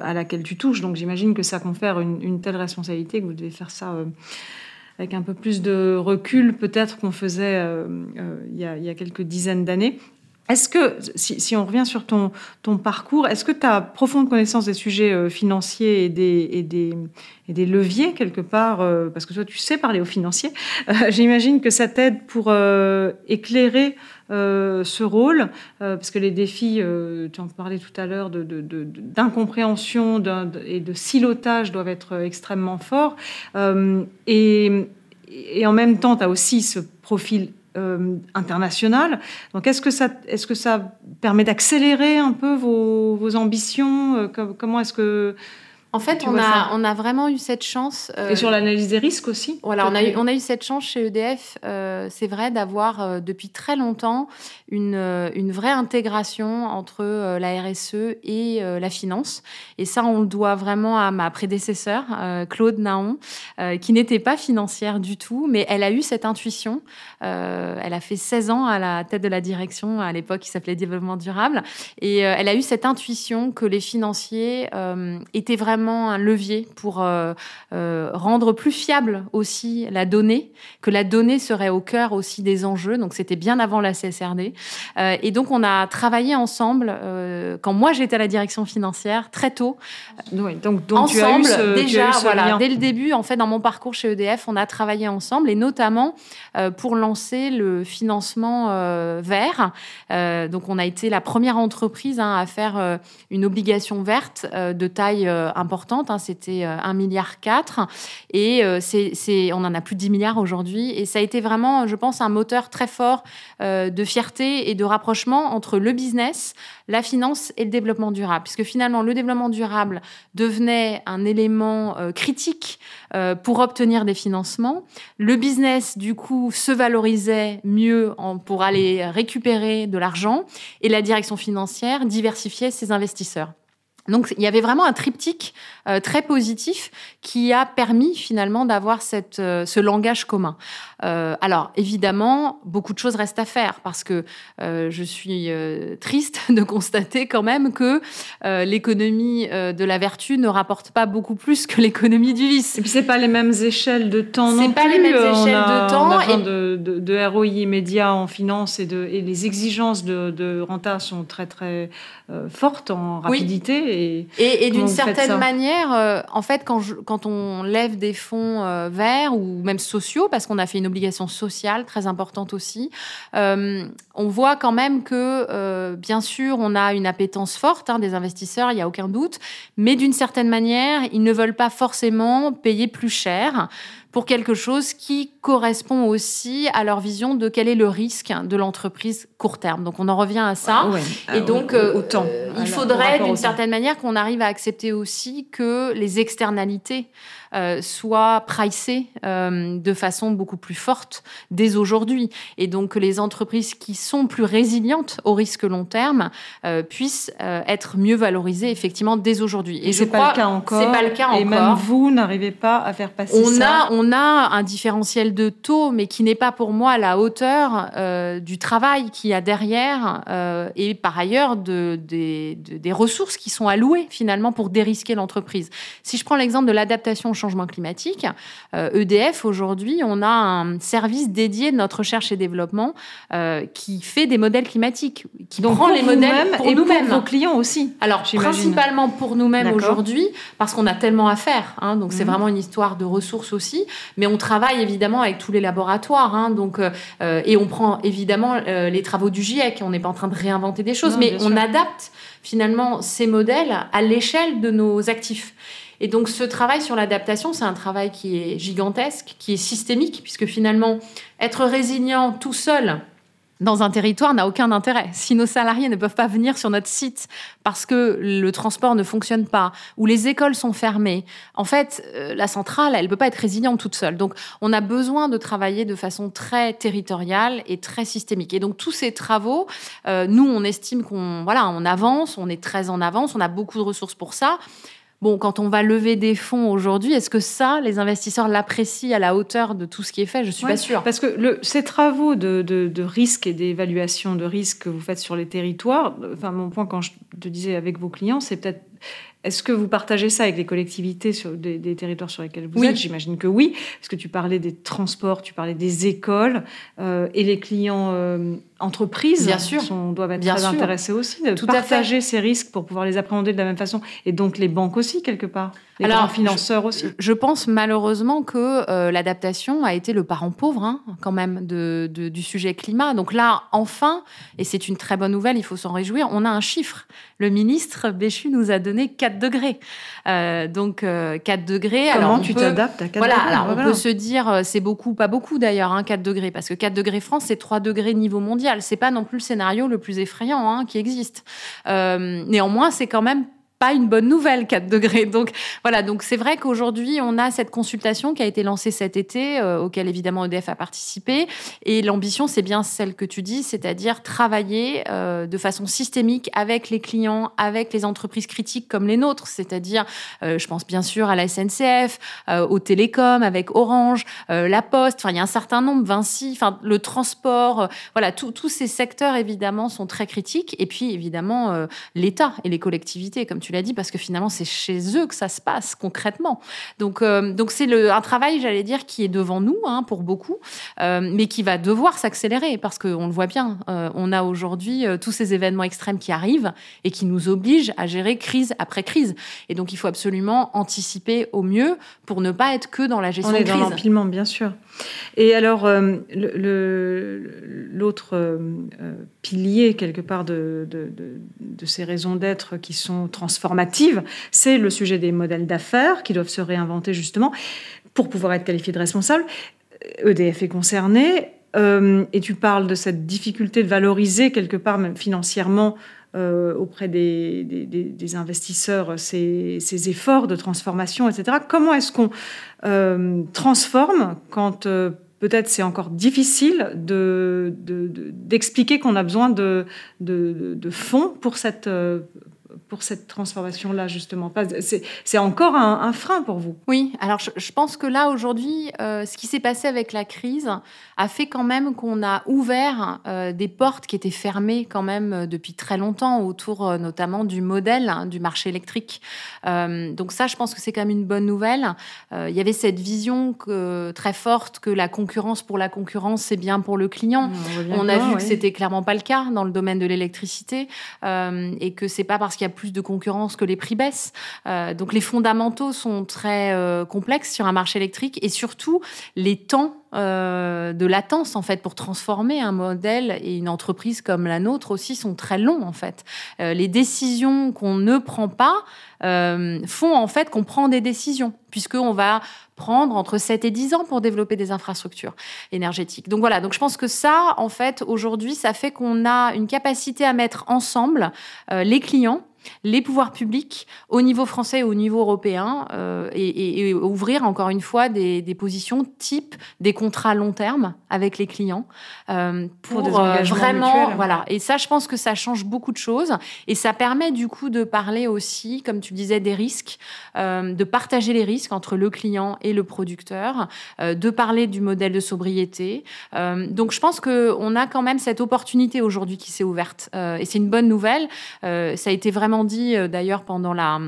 à laquelle tu touches. Donc j'imagine que ça confère une, telle responsabilité que vous devez faire ça avec un peu plus de recul peut-être qu'on faisait euh, euh, il, y a, quelques dizaines d'années. Est-ce que, si, on revient sur ton, ton parcours, est-ce que tu as profonde connaissance des sujets euh, financiers et des, et, des, et des, leviers quelque part Parce que toi, tu sais parler aux financiers. J'imagine que ça t'aide pour éclairer ce rôle, parce que les défis, tu en parlais tout à l'heure, d'incompréhension de, de, et de silotage doivent être extrêmement forts. et et en même temps, tu as aussi ce profil euh, international. Donc, est-ce que, ça, est-ce que ça permet d'accélérer un peu vos, vos ambitions? Euh, Comment est-ce que en fait, on a, on a vraiment eu cette chance. Euh, et sur l'analyse des risques aussi Voilà, on a, eu, on a eu cette chance chez EDF, euh, c'est vrai, d'avoir euh, depuis très longtemps une, une vraie intégration entre la RSE et la finance. Et ça, on le doit vraiment à ma prédécesseur, Claude Naon, qui n'était pas financière du tout, mais elle a eu cette intuition. elle a fait 16 ans à la tête de la direction, à l'époque qui s'appelait Développement durable. Et elle a eu cette intuition que les financiers étaient vraiment un levier pour euh, euh, rendre plus fiable aussi la donnée, que la donnée serait au cœur aussi des enjeux. Donc c'était bien avant la CSRD. Euh, et donc on a travaillé ensemble quand moi j'étais à la direction financière très tôt. donc, donc ensemble tu as eu déjà voilà dès le début en fait dans mon parcours chez EDF on a travaillé ensemble et notamment pour lancer le financement vert. donc on a été la première entreprise hein, à faire une obligation verte de taille importante Hein, c'était 1 euh, milliard 4 et euh, on en a plus de 10 milliards aujourd'hui. Et ça a été vraiment, je pense, un moteur très fort euh, de fierté et de rapprochement entre le business, la finance et le développement durable. Puisque finalement, le développement durable devenait un élément critique pour obtenir des financements. Le business, du coup, se valorisait mieux pour aller récupérer de l'argent et la direction financière diversifiait ses investisseurs. Donc il y avait vraiment un triptyque euh, très positif qui a permis finalement d'avoir cette, euh, ce langage commun. Euh, alors évidemment, beaucoup de choses restent à faire parce que je suis triste de constater quand même que l'économie de la vertu ne rapporte pas beaucoup plus que l'économie du vice. Et puis c'est pas les mêmes échelles de temps non plus. C'est pas les mêmes échelles de temps. On a et... de, de, de, ROI immédiat en finance et, de, et les exigences de, de renta sont très très fortes en rapidité. Et, et, d'une certaine manière, euh, en fait, quand, quand on lève des fonds euh, verts ou même sociaux, parce qu'on a fait une obligation sociale très importante aussi, euh, on voit quand même que, bien sûr, on a une appétence forte hein, des investisseurs, il n'y a aucun doute, mais d'une certaine manière, ils ne veulent pas forcément payer plus cher pour quelque chose qui correspond aussi à leur vision de quel est le risque de l'entreprise court terme. Donc on en revient à ça. Ah et donc euh, autant, il faudrait d'une certaine manière qu'on arrive à accepter aussi que les externalités euh, soit pricé euh, de façon beaucoup plus forte dès aujourd'hui. Et donc que les entreprises qui sont plus résilientes au risque long terme euh, puissent être mieux valorisées effectivement dès aujourd'hui. Et, je c'est pas le cas encore. C'est pas le cas encore. Et même vous n'arrivez pas à faire passer on ça. A, on a un différentiel de taux, mais qui n'est pas pour moi à la hauteur du travail qu'il y a derrière et par ailleurs de, des ressources qui sont allouées finalement pour dérisquer l'entreprise. Si je prends l'exemple de l'adaptation changement climatique. EDF, euh, e aujourd'hui, on a un service dédié de notre recherche et développement euh, qui fait des modèles climatiques, qui Donc prend les modèles pour nous-mêmes. Pour vos clients aussi. Alors, principalement pour nous-mêmes aujourd'hui, parce qu'on a tellement à faire. Hein, donc, c'est mhm. vraiment une histoire de ressources aussi. Mais on travaille évidemment évidemment avec tous les laboratoires. Hein, donc, et on prend évidemment les travaux du GIEC. On n'est pas en train de réinventer des choses, mais on adapte finalement ces modèles à l'échelle de nos actifs. Et donc ce travail sur l'adaptation, c'est un travail qui est gigantesque, qui est systémique, puisque finalement, être résilient tout seul dans un territoire n'a aucun intérêt. Si nos salariés ne peuvent pas venir sur notre site parce que le transport ne fonctionne pas ou les écoles sont fermées, en fait, euh, la centrale, elle ne peut pas être résiliente toute seule. Donc, on a besoin de travailler de façon très territoriale et très systémique. Et donc, tous ces travaux, euh, nous, on estime qu'on voilà, on avance, on est très en avance, on a beaucoup de ressources pour ça. Bon, quand on va lever des fonds aujourd'hui, est-ce que ça, les investisseurs l'apprécient à la hauteur de tout ce qui est fait? Je suis pas sûre. Parce que le, ces travaux de, de, de risque et d'évaluation de risque que vous faites sur les territoires, enfin mon point quand je te disais avec vos clients, c'est peut-être est-ce que vous partagez ça avec les collectivités sur des, territoires sur lesquels vous êtes? J'imagine que oui, parce que tu parlais des transports, tu parlais des écoles euh, et les clients euh, entreprises Bien sûr. Sont, doivent être très intéressés aussi de partager ces risques pour pouvoir les appréhender de la même façon. Et donc les banques aussi, quelque part. Les Alors, financeurs aussi. Je pense malheureusement que euh, l'adaptation a été le parent pauvre, hein, quand même, de, du sujet climat. Donc là, enfin, et c'est une très bonne nouvelle, il faut s'en réjouir, on a un chiffre. Le ministre Béchu nous a donné 4 degrés. Euh, donc 4 euh, degrés. Comment alors tu t'adaptes à 4 voilà, degrés alors on peut se dire, c'est beaucoup, pas beaucoup d'ailleurs, hein, 4 degrés, parce que 4 degrés France, c'est 3 degrés niveau mondial. C'est pas non plus le scénario le plus effrayant hein, qui existe. néanmoins, c'est quand même pas une bonne nouvelle, 4 degrés. Donc voilà, donc c'est vrai qu'aujourd'hui, on a cette consultation qui a été lancée cet été, euh, auquel évidemment EDF a participé. Et l'ambition, c'est bien celle que tu dis, c'est-à-dire travailler euh, de façon systémique avec les clients, avec les entreprises critiques comme les nôtres, c'est-à-dire, euh, je pense bien sûr à la SNCF, aux télécoms, avec Orange, la Poste, enfin il y a un certain nombre, Vinci, enfin le transport, voilà, tous ces secteurs évidemment sont très critiques. Et puis évidemment, l'État et les collectivités, comme tu tu l'as dit, parce que finalement, c'est chez eux que ça se passe concrètement. Donc, euh, donc c'est un travail, j'allais dire, qui est devant nous hein, pour beaucoup, euh, mais qui va devoir s'accélérer parce qu'on le voit bien. Euh, on a aujourd'hui tous ces événements extrêmes qui arrivent et qui nous obligent à gérer crise après crise. Et donc, il faut absolument anticiper au mieux pour ne pas être que dans la gestion on est de crise. dans l'empilement, bien sûr. Et alors, l'autre pilier, quelque part, de, de, de ces raisons d'être qui sont transformées, c'est le sujet des modèles d'affaires qui doivent se réinventer justement pour pouvoir être qualifiés de responsables. EDF est concerné, euh, et tu parles de cette difficulté de valoriser quelque part, même financièrement, euh, auprès des, investisseurs, ces, efforts de transformation, etc. Comment est-ce qu'on euh, transforme quand peut-être c'est encore difficile d'expliquer de, qu'on a besoin de, fonds pour cette, pour cette transformation-là, justement C'est encore un, frein pour vous Oui, alors je, pense que là, aujourd'hui, euh, ce qui s'est passé avec la crise a fait quand même qu'on a ouvert euh, des portes qui étaient fermées quand même euh, depuis très longtemps, autour notamment du modèle hein, du marché électrique. donc ça, je pense que c'est quand même une bonne nouvelle. il y avait cette vision que, très forte que la concurrence pour la concurrence, c'est bien pour le client. On, a vu que c'était clairement pas le cas dans le domaine de l'électricité et que c'est pas parce qu'il y a plus de concurrence que les prix baissent. Euh, donc les fondamentaux sont très euh, complexes sur un marché électrique et surtout les temps euh, de latence en fait pour transformer un modèle et une entreprise comme la nôtre aussi sont très longs en fait. les décisions qu'on ne prend pas font en fait qu'on prend des décisions puisqu'on va prendre entre 7 et 10 ans pour développer des infrastructures énergétiques. Donc voilà, donc je pense que ça, en fait, aujourd'hui, ça fait qu'on a une capacité à mettre ensemble les clients les pouvoirs publics au niveau français et au niveau européen euh, et, ouvrir encore une fois des, positions type des contrats long terme avec les clients euh, pour, pour euh, vraiment voilà. Et ça je pense que ça change beaucoup de choses. Et ça permet du coup de parler aussi comme tu disais des risques de partager les risques entre le client et le producteur de parler du modèle de sobriété. Donc je pense que on a quand même cette opportunité aujourd'hui qui s'est ouverte et c'est une bonne nouvelle. Ça a été vraiment dit euh, d'ailleurs pendant la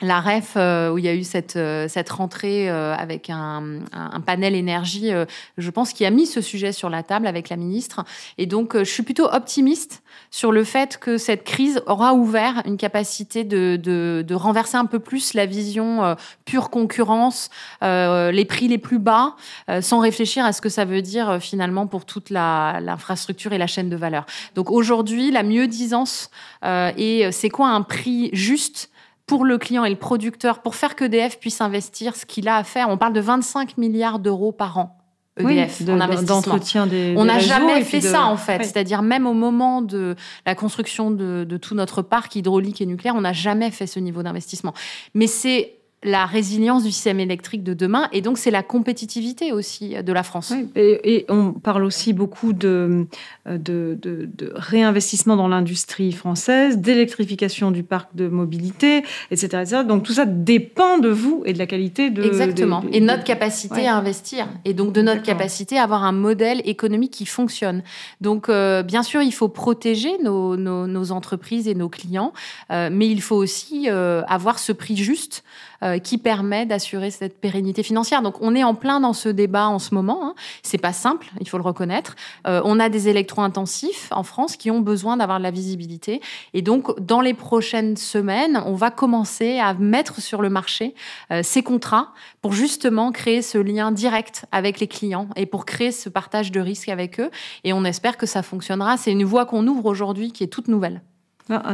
la REF, euh, où il y a eu cette, euh, cette rentrée euh, avec un, un, panel énergie, je pense qu'il a mis ce sujet sur la table avec la ministre. Et donc, je suis plutôt optimiste sur le fait que cette crise aura ouvert une capacité de, de, de renverser un peu plus la vision pure concurrence, les prix les plus bas, sans réfléchir à ce que ça veut dire finalement pour toute l'infrastructure et la chaîne de valeur. Donc aujourd'hui, la mieux-disance et c'est quoi un prix juste pour le client et le producteur, pour faire qu'EDF puisse investir ce qu'il a à faire. On parle de 25 milliards d'euros par an. EDF en investissement. des, On n'a jamais fait ça en fait, c'est-à-dire même au moment de la construction de, de tout notre parc hydraulique et nucléaire, on n'a jamais fait ce niveau d'investissement. Mais c'est la résilience du système électrique de demain et donc c'est la compétitivité aussi de la France. et, on parle aussi beaucoup de, de, de, réinvestissement dans l'industrie française, d'électrification du parc de mobilité, etc., Donc tout ça dépend de vous et de la qualité de... Exactement, et notre capacité à investir et donc de notre capacité à avoir un modèle économique qui fonctionne. Donc euh, bien sûr, il faut protéger nos, nos, entreprises et nos clients, euh, mais il faut aussi euh, avoir ce prix juste euh, qui permet d'assurer cette pérennité financière. Donc on est en plein dans ce débat en ce moment. Hein. C'est pas simple, il faut le reconnaître. Euh, on a des électro-intensifs en France qui ont besoin d'avoir de la visibilité. Et donc dans les prochaines semaines, on va commencer à mettre sur le marché euh, ces contrats pour justement créer ce lien direct avec les clients et pour créer ce partage de risques avec eux. Et on espère que ça fonctionnera. C'est une voie qu'on ouvre aujourd'hui qui est toute nouvelle.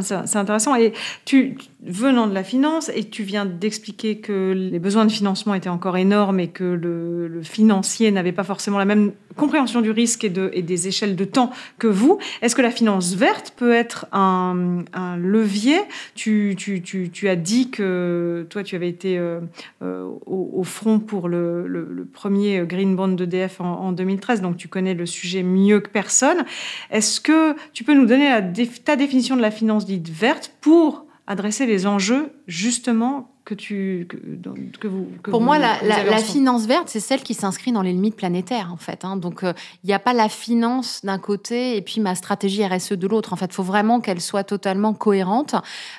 C'est intéressant. Et tu, venant de la finance, et tu viens d'expliquer que les besoins de financement étaient encore énormes et que le, financier n'avait pas forcément la même compréhension du risque et, de, et des échelles de temps que vous. Est-ce que la finance verte peut être un, levier? Tu, as dit que toi, tu avais été euh, euh, au, front pour le, le, premier Green Bond d'EDF en, en 2013, donc tu connais le sujet mieux que personne. Est-ce que tu peux nous donner ta définition de la finance finance dite verte pour adresser les enjeux justement que tu que, vous pour moi la, la, finance verte c'est celle qui s'inscrit dans les limites planétaires en fait hein. donc euh, il n'y a pas la finance d'un côté et puis ma stratégie RSE de l'autre en fait. Faut vraiment qu'elle soit totalement cohérente.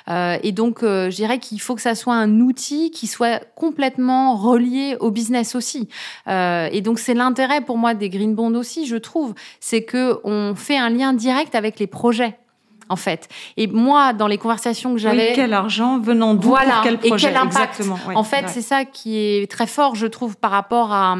Euh, et donc euh, je dirais qu'il faut que ça soit un outil qui soit complètement relié au business aussi. Et donc c'est l'intérêt pour moi des green bonds aussi je trouve. C'est que on fait un lien direct avec les projets en fait. Et moi, dans les conversations que j'avais, oui, quel argent venant d'où voilà, pour quel projet et quel impact. en fait, c'est ça qui est très fort, je trouve, par rapport à,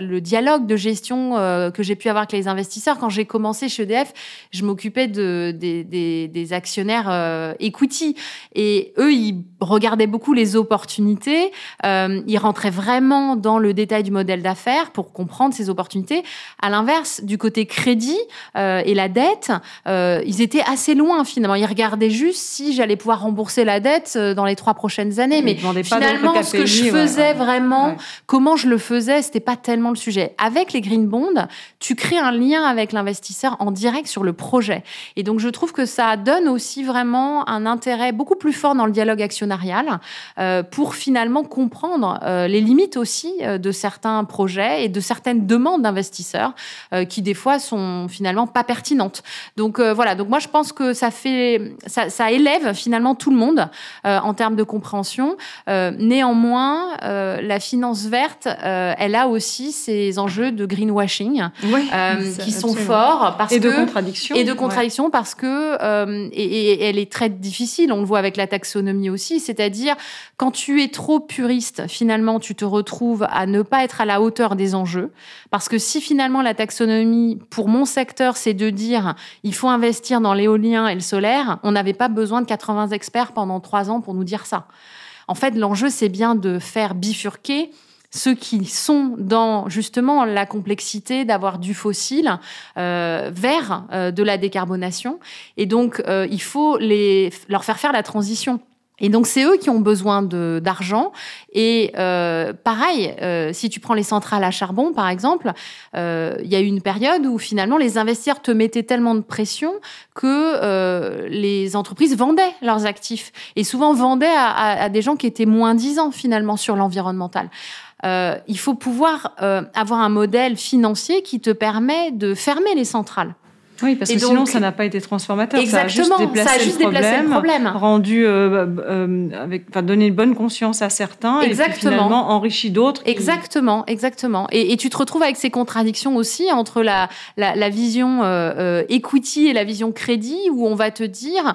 le dialogue de gestion euh, que j'ai pu avoir avec les investisseurs. Quand j'ai commencé chez EDF, je m'occupais de des, des, des actionnaires euh, equity et eux, ils regardaient beaucoup les opportunités. Euh, ils rentraient vraiment dans le détail du modèle d'affaires pour comprendre ces opportunités. À l'inverse, du côté crédit euh, et la dette, ils étaient assez loin finalement. Ils regardaient juste si j'allais pouvoir rembourser la dette euh, dans les trois prochaines années. Mais, finalement, ce que je faisais vraiment, comment je le faisais, c'était pas tellement le sujet. Avec les green bonds, tu crées un lien avec l'investisseur en direct sur le projet. Et donc, je trouve que ça donne aussi vraiment un intérêt beaucoup plus fort dans le dialogue actionnarial euh, pour finalement comprendre euh, les limites aussi de certains projets et de certaines demandes d'investisseurs qui des fois sont finalement pas pertinentes. Donc voilà. Donc moi, je pense que ça fait, ça, élève finalement tout le monde euh, en termes de compréhension. Euh, néanmoins, euh, la finance verte, elle a aussi ses enjeux de greenwashing qui sont forts parce et de contradiction et de contradiction parce que et, elle est très difficile. On le voit avec la taxonomie aussi, c'est-à-dire quand tu es trop puriste, finalement, tu te retrouves à ne pas être à la hauteur des enjeux. Parce que si finalement la taxonomie pour mon secteur, c'est de dire il faut investir dans l'éolien et le solaire, on n'avait pas besoin de 80 experts pendant trois ans pour nous dire ça. En fait, l'enjeu, c'est bien de faire bifurquer ceux qui sont dans justement la complexité d'avoir du fossile euh, vers euh, de la décarbonation. Et donc, euh, il faut les, leur faire faire la transition. Et donc c'est eux qui ont besoin d'argent. Et euh, pareil, euh, si tu prends les centrales à charbon, par exemple, euh, il y a eu une période où finalement les investisseurs te mettaient tellement de pression que euh, les entreprises vendaient leurs actifs et souvent vendaient à, à, à des gens qui étaient moins disants finalement sur l'environnemental. Euh, il faut pouvoir avoir un modèle financier qui te permet de fermer les centrales Oui, parce que sinon, ça n'a pas été transformateur. Exactement, ça a juste déplacé, ça a juste le, déplacé problème, le, problème, Rendu, euh, euh, avec, enfin, donné une bonne conscience à certains exactement. et finalement enrichi d'autres. Qui... Exactement, exactement. Et, et, tu te retrouves avec ces contradictions aussi entre la, la, la vision euh, equity et la vision crédit, où on va te dire,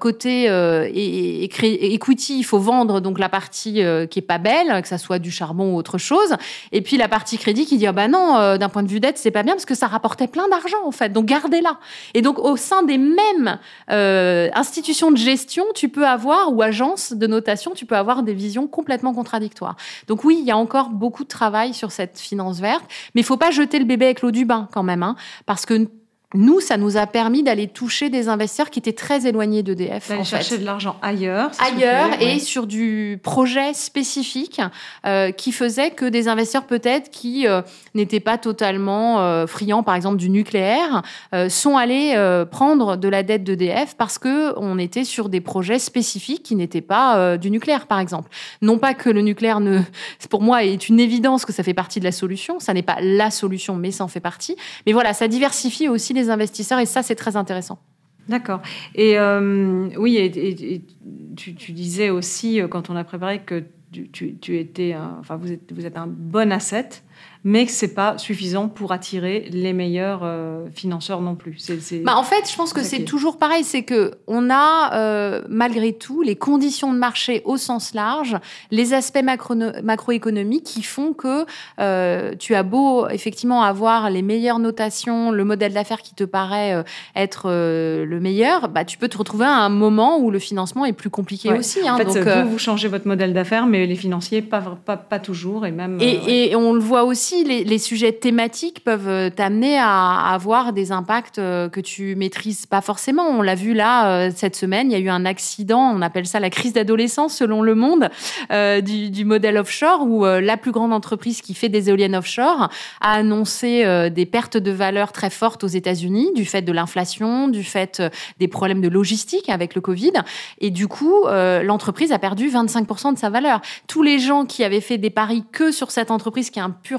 côté et, et, equity, il faut vendre donc la partie qui est pas belle, que ça soit du charbon ou autre chose, et puis la partie crédit qui dit, ah bah non, d'un point de vue dette, c'est pas bien parce que ça rapportait plein d'argent, en fait. Donc, Et donc, au sein des mêmes euh, institutions de gestion, tu peux avoir, ou agences de notation, tu peux avoir des visions complètement contradictoires. Donc oui, il y a encore beaucoup de travail sur cette finance verte, mais il faut pas jeter le bébé avec l'eau du bain quand même, hein, parce que nous, ça nous a permis d'aller toucher des investisseurs qui étaient très éloignés d'EDF. D'aller chercher de l'argent ailleurs. Ailleurs et sur du projet spécifique euh, qui faisait que des investisseurs peut-être qui euh, n'étaient pas totalement euh, friands, par exemple, du nucléaire, sont allés prendre de la dette d'EDF parce que on était sur des projets spécifiques qui n'étaient pas du nucléaire, par exemple. Non pas que le nucléaire ne, pour moi, est une évidence que ça fait partie de la solution. Ça n'est pas la solution, mais ça en fait partie. Mais voilà, ça diversifie aussi les investisseurs et ça, c'est très intéressant. D'accord. Et euh, oui, et, tu, tu, disais aussi, euh, quand on a préparé, que tu, tu étais, enfin, vous êtes, vous êtes un bon asset mais que c'est pas suffisant pour attirer les meilleurs euh, financeurs non plus. Bah en fait, je pense que c'est toujours pareil, c'est que on a euh, malgré tout les conditions de marché au sens large, les aspects macro macroéconomiques qui font que euh, tu as beau effectivement avoir les meilleures notations, le modèle d'affaires qui te paraît être le meilleur, bah tu peux te retrouver à un moment où le financement est plus compliqué aussi. Hein, en fait, donc, vous, vous changez votre modèle d'affaires, mais les financiers pas, pas, pas toujours et même. Et, et on le voit aussi les, sujets thématiques peuvent euh, t'amener à, avoir des impacts euh, que tu maîtrises pas forcément. On l'a vu là euh, cette semaine, il y a eu un accident, on appelle ça la crise d'adolescence selon le monde du, modèle offshore où la plus grande entreprise qui fait des éoliennes offshore a annoncé des pertes de valeur très fortes aux États-Unis du fait de l'inflation, du fait des problèmes de logistique avec le Covid et du coup l'entreprise a perdu 25% de sa valeur. Tous les gens qui avaient fait des paris que sur cette entreprise qui est un pur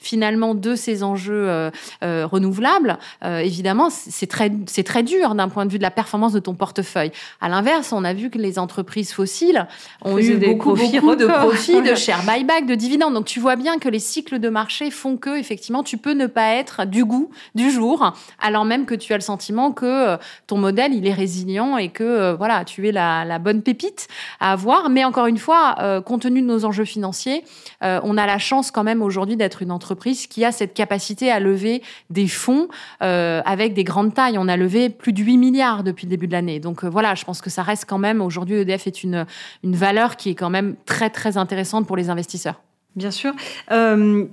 finalement de ces enjeux euh, euh, renouvelables, euh, évidemment, c'est très, c'est très dur d'un point de vue de la performance de ton portefeuille. À l'inverse, on a vu que les entreprises fossiles ont eu beaucoup, beaucoup de profits, de share buyback, de dividendes. Donc tu vois bien que les cycles de marché font que effectivement tu peux ne pas être du goût du jour, alors même que tu as le sentiment que ton modèle il est résilient et que voilà tu es la, la, bonne pépite à avoir. Mais encore une fois, compte tenu de nos enjeux financiers, on a la chance quand même aujourd'hui d'être une entreprise qui a cette capacité à lever des fonds euh, avec des grandes tailles. On a levé plus de 8 milliards depuis le début de l'année. Donc euh, voilà, je pense que ça reste quand même, aujourd'hui, EDF est une, une valeur qui est quand même très, très intéressante pour les investisseurs. Bien sûr. Euh,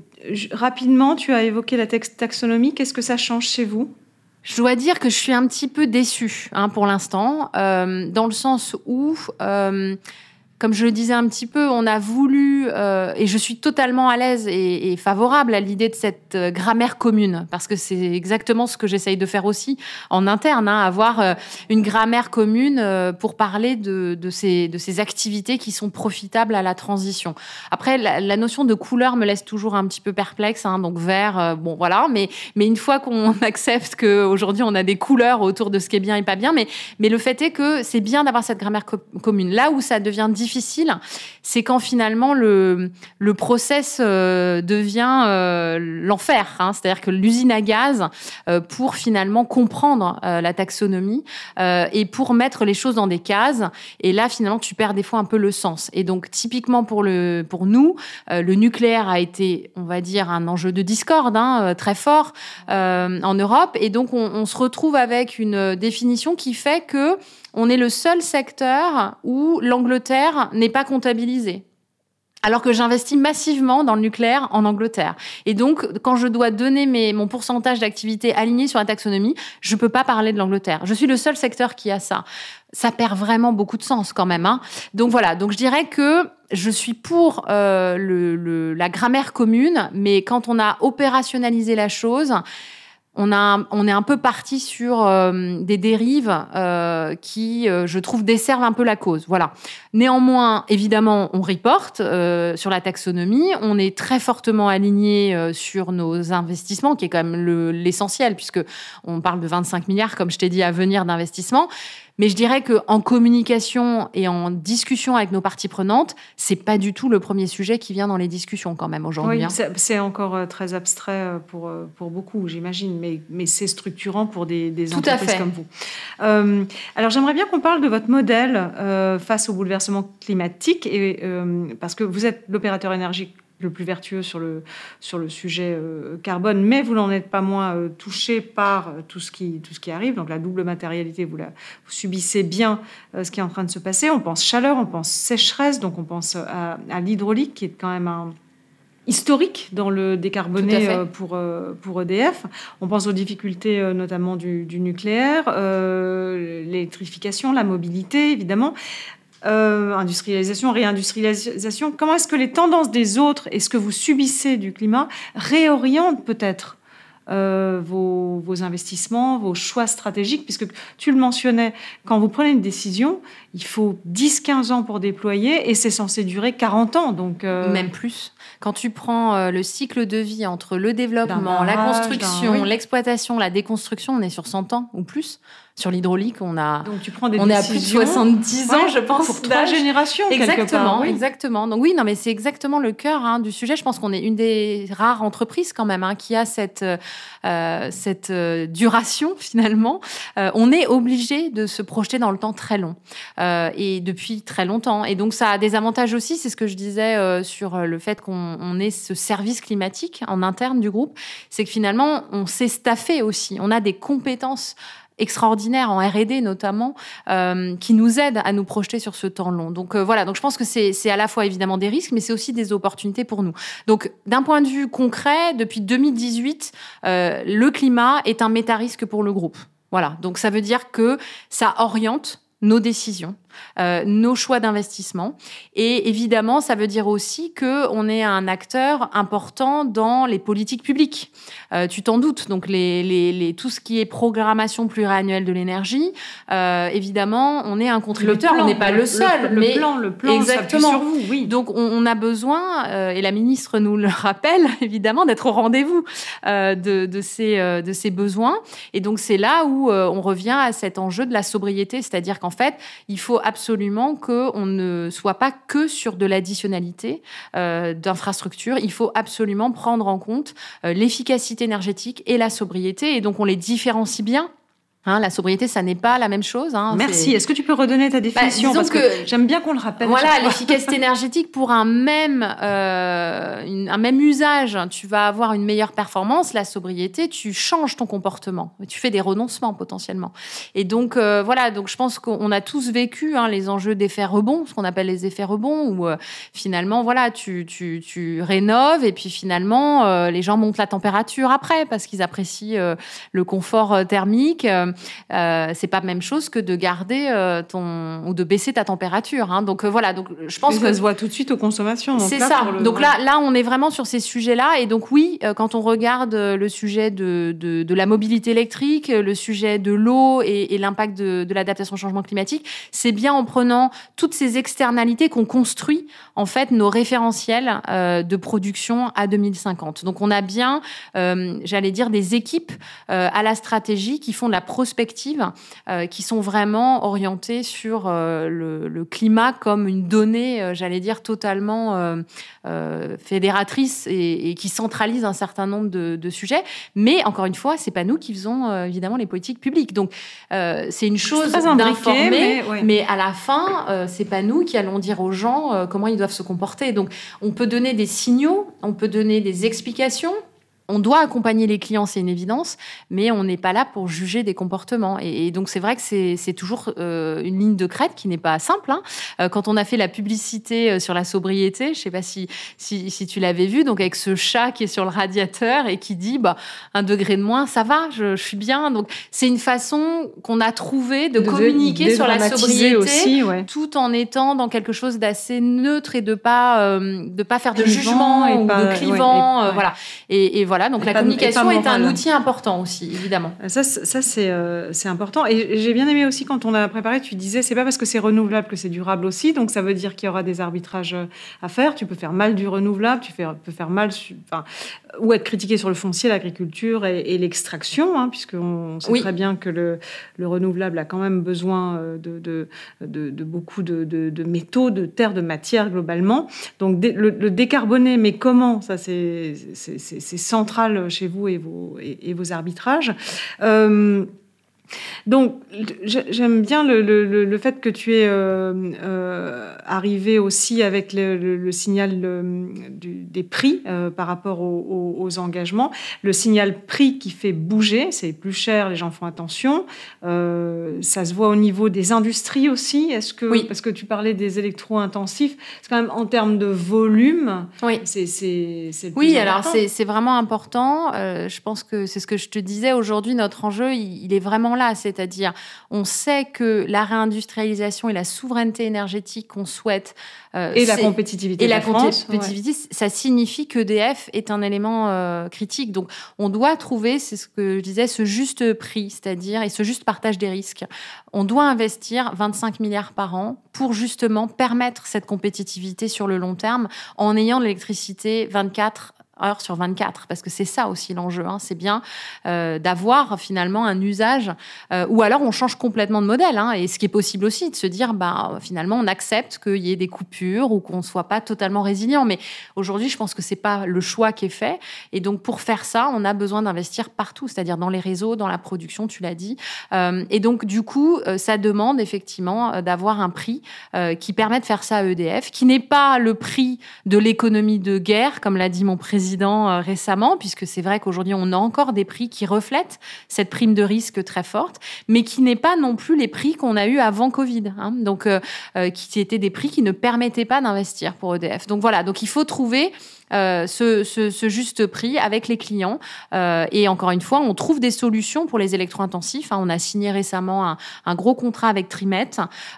rapidement, tu as évoqué la taxonomie. Qu'est-ce que ça change chez vous? Je dois dire que je suis un petit peu déçue hein, pour l'instant, dans le sens où comme je le disais un petit peu, on a voulu, euh, et je suis totalement à l'aise et, favorable à l'idée de cette euh, grammaire commune, parce que c'est exactement ce que j'essaye de faire aussi en interne, hein, avoir euh, une grammaire commune pour parler de, ces, activités qui sont profitables à la transition. Après, la, notion de couleur me laisse toujours un petit peu perplexe, hein, donc vert, bon voilà, mais, une fois qu'on accepte qu'aujourd'hui on a des couleurs autour de ce qui est bien et pas bien, mais, le fait est que c'est bien d'avoir cette grammaire commune. Là où ça devient c'est quand finalement le, process euh, devient euh, l'enfer. Hein. C'est-à-dire que l'usine à gaz, euh, pour finalement comprendre la taxonomie et pour mettre les choses dans des cases, et là finalement tu perds des fois un peu le sens. Et donc typiquement pour, nous, le nucléaire a été, on va dire, un enjeu de discorde hein, très fort en Europe. Et donc on, on se retrouve avec une définition qui fait que on est le seul secteur où l'Angleterre n'est pas comptabilisée alors que j'investis massivement dans le nucléaire en Angleterre. Et donc, quand je dois donner mon pourcentage d'activité aligné sur la taxonomie, je peux pas parler de l'Angleterre. Je suis le seul secteur qui a ça. Ça perd vraiment beaucoup de sens quand même. Hein. Donc voilà, donc je dirais que je suis pour euh, la grammaire commune, mais quand on a opérationnalisé la chose, on, est un peu parti sur euh, des dérives euh, qui, euh, je trouve, desservent un peu la cause. Voilà. Néanmoins, évidemment, on reporte sur la taxonomie. On est très fortement aligné sur nos investissements, qui est quand même l'essentiel, puisque on parle de 25 milliards, comme je t'ai dit, à venir d'investissement. Mais je dirais qu'en communication et en discussion avec nos parties prenantes, c'est pas du tout le premier sujet qui vient dans les discussions quand même aujourd'hui. Oui, hein. c'est encore euh, très abstrait euh, pour, euh, pour beaucoup, j'imagine, mais, mais c'est structurant pour des, des tout entreprises à fait. comme vous. Euh, alors j'aimerais bien qu'on parle de votre modèle euh, face au bouleversement climatique, et, euh, parce que vous êtes l'opérateur énergique le plus vertueux sur le, sur le sujet euh, carbone, mais vous n'en êtes pas moins euh, touché par euh, tout ce, qui, tout ce qui arrive. Donc la double matérialité, vous, la, vous subissez bien ce qui est en train de se passer. On pense chaleur, on pense sécheresse, donc on pense à, à l'hydraulique qui est quand même un historique dans le décarboné pour, pour EDF. On pense aux difficultés notamment du, du nucléaire, l'électrification, la mobilité, évidemment. Euh, industrialisation, réindustrialisation. Comment est-ce que les tendances des autres et ce que vous subissez du climat réorientent peut-être euh, vos, vos, investissements, vos choix stratégiques, puisque tu le mentionnais, quand vous prenez une décision, il faut 10-15 ans pour déployer et c'est censé durer 40 ans. Donc, euh... Même plus. Quand tu prends euh, le cycle de vie entre le développement, la construction, oui. l'exploitation, la déconstruction, on est sur 100 ans ou plus. Sur l'hydraulique, on a, Donc tu prends des on est à plus de 70 ans, ouais, je pense. Pour trois générations, Exactement, part, oui. exactement. Donc oui, non, mais c'est exactement le cœur hein, du sujet. Je pense qu'on est une des rares entreprises quand même hein, qui a cette, euh, cette euh, duration finalement. Euh, on est obligé de se projeter dans le temps très long euh, et depuis très longtemps. Et donc ça a des avantages aussi. C'est ce que je disais euh, sur le fait qu'on on ait ce service climatique en interne du groupe. C'est que finalement, on s'est staffé aussi. On a des compétences extraordinaires en R&D notamment euh, qui nous aident à nous projeter sur ce temps long. Donc euh, voilà, donc je pense que c'est à la fois évidemment des risques mais c'est aussi des opportunités pour nous. Donc d'un point de vue concret, depuis 2018, euh, le climat est un méta-risque pour le groupe. Voilà, donc ça veut dire que ça oriente nos décisions, euh, nos choix d'investissement. Et évidemment, ça veut dire aussi que on est un acteur important dans les politiques publiques. Euh, tu t'en doutes. Donc, les, les, les, tout ce qui est programmation pluriannuelle de l'énergie, euh, évidemment, on est un contributeur. Plan, on n'est pas le, seul. Le, mais plan, le plan, exactement. Sur vous, oui. Donc, on, on a besoin, et la ministre nous le rappelle, évidemment, d'être au rendez-vous de, de, ces, de ces besoins. Et donc, c'est là où on revient à cet enjeu de la sobriété, c'est-à-dire qu'en fait, il faut absolument qu'on ne soit pas que sur de l'additionnalité euh, d'infrastructures. Il faut absolument prendre en compte euh, l'efficacité énergétique et la sobriété. Et donc, on les différencie bien. Hein, la sobriété, ça n'est pas la même chose. Hein, Merci. Est-ce que tu peux redonner ta définition bah, Parce que, que j'aime bien qu'on le rappelle. Voilà, l'efficacité énergétique pour un même, euh, une, un même usage, tu vas avoir une meilleure performance. La sobriété, tu changes ton comportement, tu fais des renoncements potentiellement. Et donc euh, voilà, donc je pense qu'on a tous vécu hein, les enjeux d'effets rebonds, ce qu'on appelle les effets rebonds, où euh, finalement voilà, tu, tu, tu rénoves et puis finalement euh, les gens montent la température après parce qu'ils apprécient le confort thermique euh, c'est pas la même chose que de garder euh, ton ou de baisser ta température. Hein. Donc euh, voilà, donc je pense Mais que ça se voit tout de suite aux consommations. C'est ça. Le... Donc là, là, on est vraiment sur ces sujets-là. Et donc oui, euh, quand on regarde le sujet de, de, de la mobilité électrique, le sujet de l'eau et, et l'impact de, de l'adaptation au changement climatique, c'est bien en prenant toutes ces externalités qu'on construit en fait nos référentiels euh, de production à 2050. Donc on a bien, euh, j'allais dire, des équipes à la stratégie qui font de la prospectives euh, qui sont vraiment orientées sur euh, le, le, climat comme une donnée, euh, j'allais dire, totalement fédératrice et, et, qui centralise un certain nombre de, de sujets. Mais encore une fois, c'est pas nous qui faisons évidemment les politiques publiques. Donc c'est une chose d'informer, mais, ouais. mais, à la fin, c'est pas nous qui allons dire aux gens comment ils doivent se comporter. Donc on peut donner des signaux, on peut donner des explications, on doit accompagner les clients, c'est une évidence, mais on n'est pas là pour juger des comportements. Et, et donc c'est vrai que c'est toujours euh, une ligne de crête qui n'est pas simple. Hein. Euh, quand on a fait la publicité euh, sur la sobriété, je ne sais pas si, si, si tu l'avais vu, donc avec ce chat qui est sur le radiateur et qui dit bah, un degré de moins, ça va, je, je suis bien. Donc c'est une façon qu'on a trouvé de, de communiquer de, sur la sobriété aussi, ouais. tout en étant dans quelque chose d'assez neutre et de pas de pas faire de Clivant jugement ou pas, de clivant, ouais, et, voilà. Et, et voilà voilà, donc la communication est un outil important aussi, évidemment. Ça, ça c'est c'est important. Et j'ai bien aimé aussi quand on a préparé, tu disais, c'est pas parce que c'est renouvelable que c'est durable aussi. Donc ça veut dire qu'il y aura des arbitrages à faire. Tu peux faire mal du renouvelable, tu peux faire mal, enfin, ou être critiqué sur le foncier, l'agriculture et, l'extraction, hein, puisqu'on sait très bien que le, le, renouvelable a quand même besoin de, de, de, beaucoup de, métaux, de terres, de matières globalement. Donc le, décarboner, mais comment Ça, c'est chez vous et vos, et, vos arbitrages. Euh, donc, j'aime bien le, fait que tu es euh, euh, arrivé aussi avec le, signal des prix euh, par rapport aux, engagements. Le signal prix qui fait bouger, c'est plus cher, les gens font attention. ça se voit au niveau des industries aussi. Est-ce que, oui. parce que tu parlais des électro-intensifs, c'est quand même en termes de volume, oui. c'est Oui, alors c'est vraiment important. je pense que c'est ce que je te disais. Aujourd'hui, notre enjeu, il, il est vraiment là. C'est c'est-à-dire on sait que la réindustrialisation et la souveraineté énergétique qu'on souhaite euh, et la compétitivité et la, compétitivité, ça signifie qu'EDF est un élément euh, critique. Donc on doit trouver, c'est ce que je disais, ce juste prix, c'est-à-dire et ce juste partage des risques. On doit investir 25 milliards par an pour justement permettre cette compétitivité sur le long terme en ayant de l'électricité 24 heures sur 24, parce que c'est ça aussi l'enjeu. Hein. C'est bien euh, d'avoir finalement un usage, euh, ou alors on change complètement de modèle. Hein. et ce qui est possible aussi, de se dire, bah, finalement, on accepte qu'il y ait des coupures ou qu'on ne soit pas totalement résilient. Mais aujourd'hui, je pense que c'est pas le choix qui est fait. Et donc, pour faire ça, on a besoin d'investir partout, c'est-à-dire dans les réseaux, dans la production, tu l'as dit. Euh, et donc, du coup, ça demande effectivement d'avoir un prix qui permet de faire ça à EDF, qui n'est pas le prix de l'économie de guerre, comme l'a dit mon président euh, récemment, puisque c'est vrai qu'aujourd'hui, on a encore des prix qui reflètent cette prime de risque très forte, mais qui n'est pas non plus les prix qu'on a eu avant Covid. Hein. donc, euh, euh, qui étaient des prix qui ne permettaient pas d'investir pour EDF. Donc voilà, donc il faut trouver euh, ce, ce, juste prix avec les clients. Euh, et encore une fois, on trouve des solutions pour les électro-intensifs. Hein. On a signé récemment un, un gros contrat avec Trimet.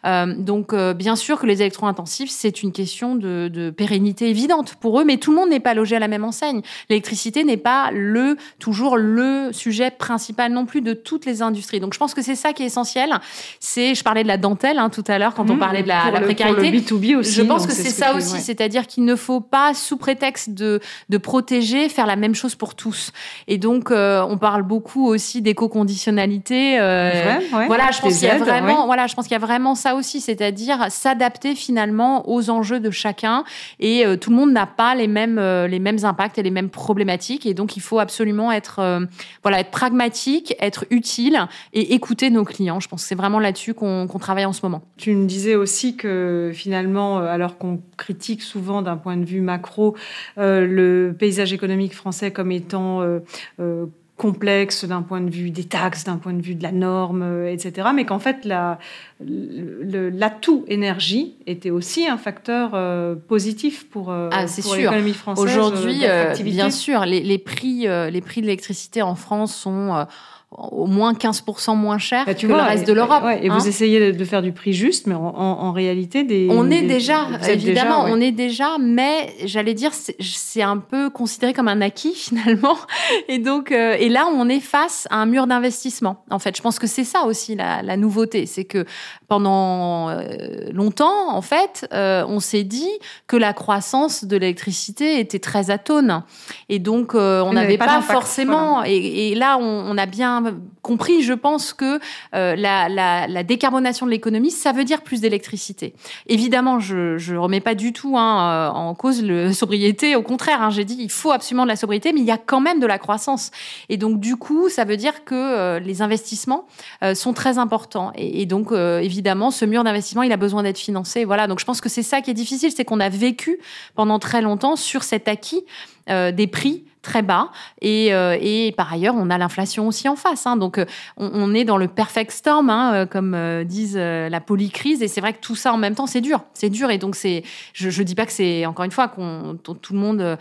Euh, donc, bien sûr que les électro-intensifs, c'est une question de, de, pérennité évidente pour eux, mais tout le monde n'est pas logé à la même enseigne. L'électricité n'est pas le toujours le sujet principal non plus de toutes les industries. Donc, je pense que c'est ça qui est essentiel. C'est, je parlais de la dentelle hein, tout à l'heure quand on mmh, parlait de la, la précarité. Le B2B aussi. Je pense que c'est ça aussi, c'est-à-dire qu'il ne faut pas sous prétexte de, de protéger, faire la même chose pour tous. Et donc, euh, on parle beaucoup aussi d'éco-conditionnalité. Euh, voilà, je pense qu'il y a vraiment, voilà, je pense qu'il y a vraiment ça aussi, c'est-à-dire s'adapter finalement aux enjeux de chacun. Et euh, tout le monde n'a pas les mêmes, les mêmes impacts et les mêmes problématiques. Et donc, il faut absolument être, voilà, être pragmatique, être utile et écouter nos clients. Je pense que c'est vraiment là-dessus qu'on travaille en ce moment. Tu me disais aussi que finalement, alors qu'on critique souvent d'un point de vue macro euh, le paysage économique français comme étant euh, euh, complexe d'un point de vue des taxes, d'un point de vue de la norme, etc. Mais qu'en fait, l'atout énergie était aussi un facteur positif pour, ah, pour l'économie française. Aujourd'hui, bien sûr, les, les prix, les prix de l'électricité en France sont au moins 15% moins cher bah, que le reste de l'Europe. et vous hein. essayez de faire du prix juste, mais en, réalité, des, on est déjà, évidemment, on est déjà, mais j'allais dire, c'est un peu considéré comme un acquis finalement. Et donc, euh, et là, on est face à un mur d'investissement. En fait, je pense que c'est ça aussi la, la nouveauté, c'est que pendant euh, longtemps, en fait, euh, on s'est dit que la croissance de l'électricité était très atone, et donc on n'avait pas, forcément. Et, et, là, on, on a bien compris, je pense que euh, la, décarbonation de l'économie, ça veut dire plus d'électricité. Évidemment, je ne remets pas du tout hein, euh, en cause la sobriété. Au contraire, hein, j'ai dit il faut absolument de la sobriété, mais il y a quand même de la croissance. Et donc, du coup, ça veut dire que euh, les investissements sont très importants. Et, donc, évidemment, ce mur d'investissement, il a besoin d'être financé. Voilà. Donc, je pense que c'est ça qui est difficile, c'est qu'on a vécu pendant très longtemps sur cet acquis des prix très bas. Et, euh, et par ailleurs, on a l'inflation aussi en face. Hein. Donc, euh, on, est dans le perfect storm, hein, euh, comme disent la polycrise. Et c'est vrai que tout ça en même temps, c'est dur. C'est dur. Et donc, c'est, je ne dis pas que c'est, encore une fois, qu'on tout le monde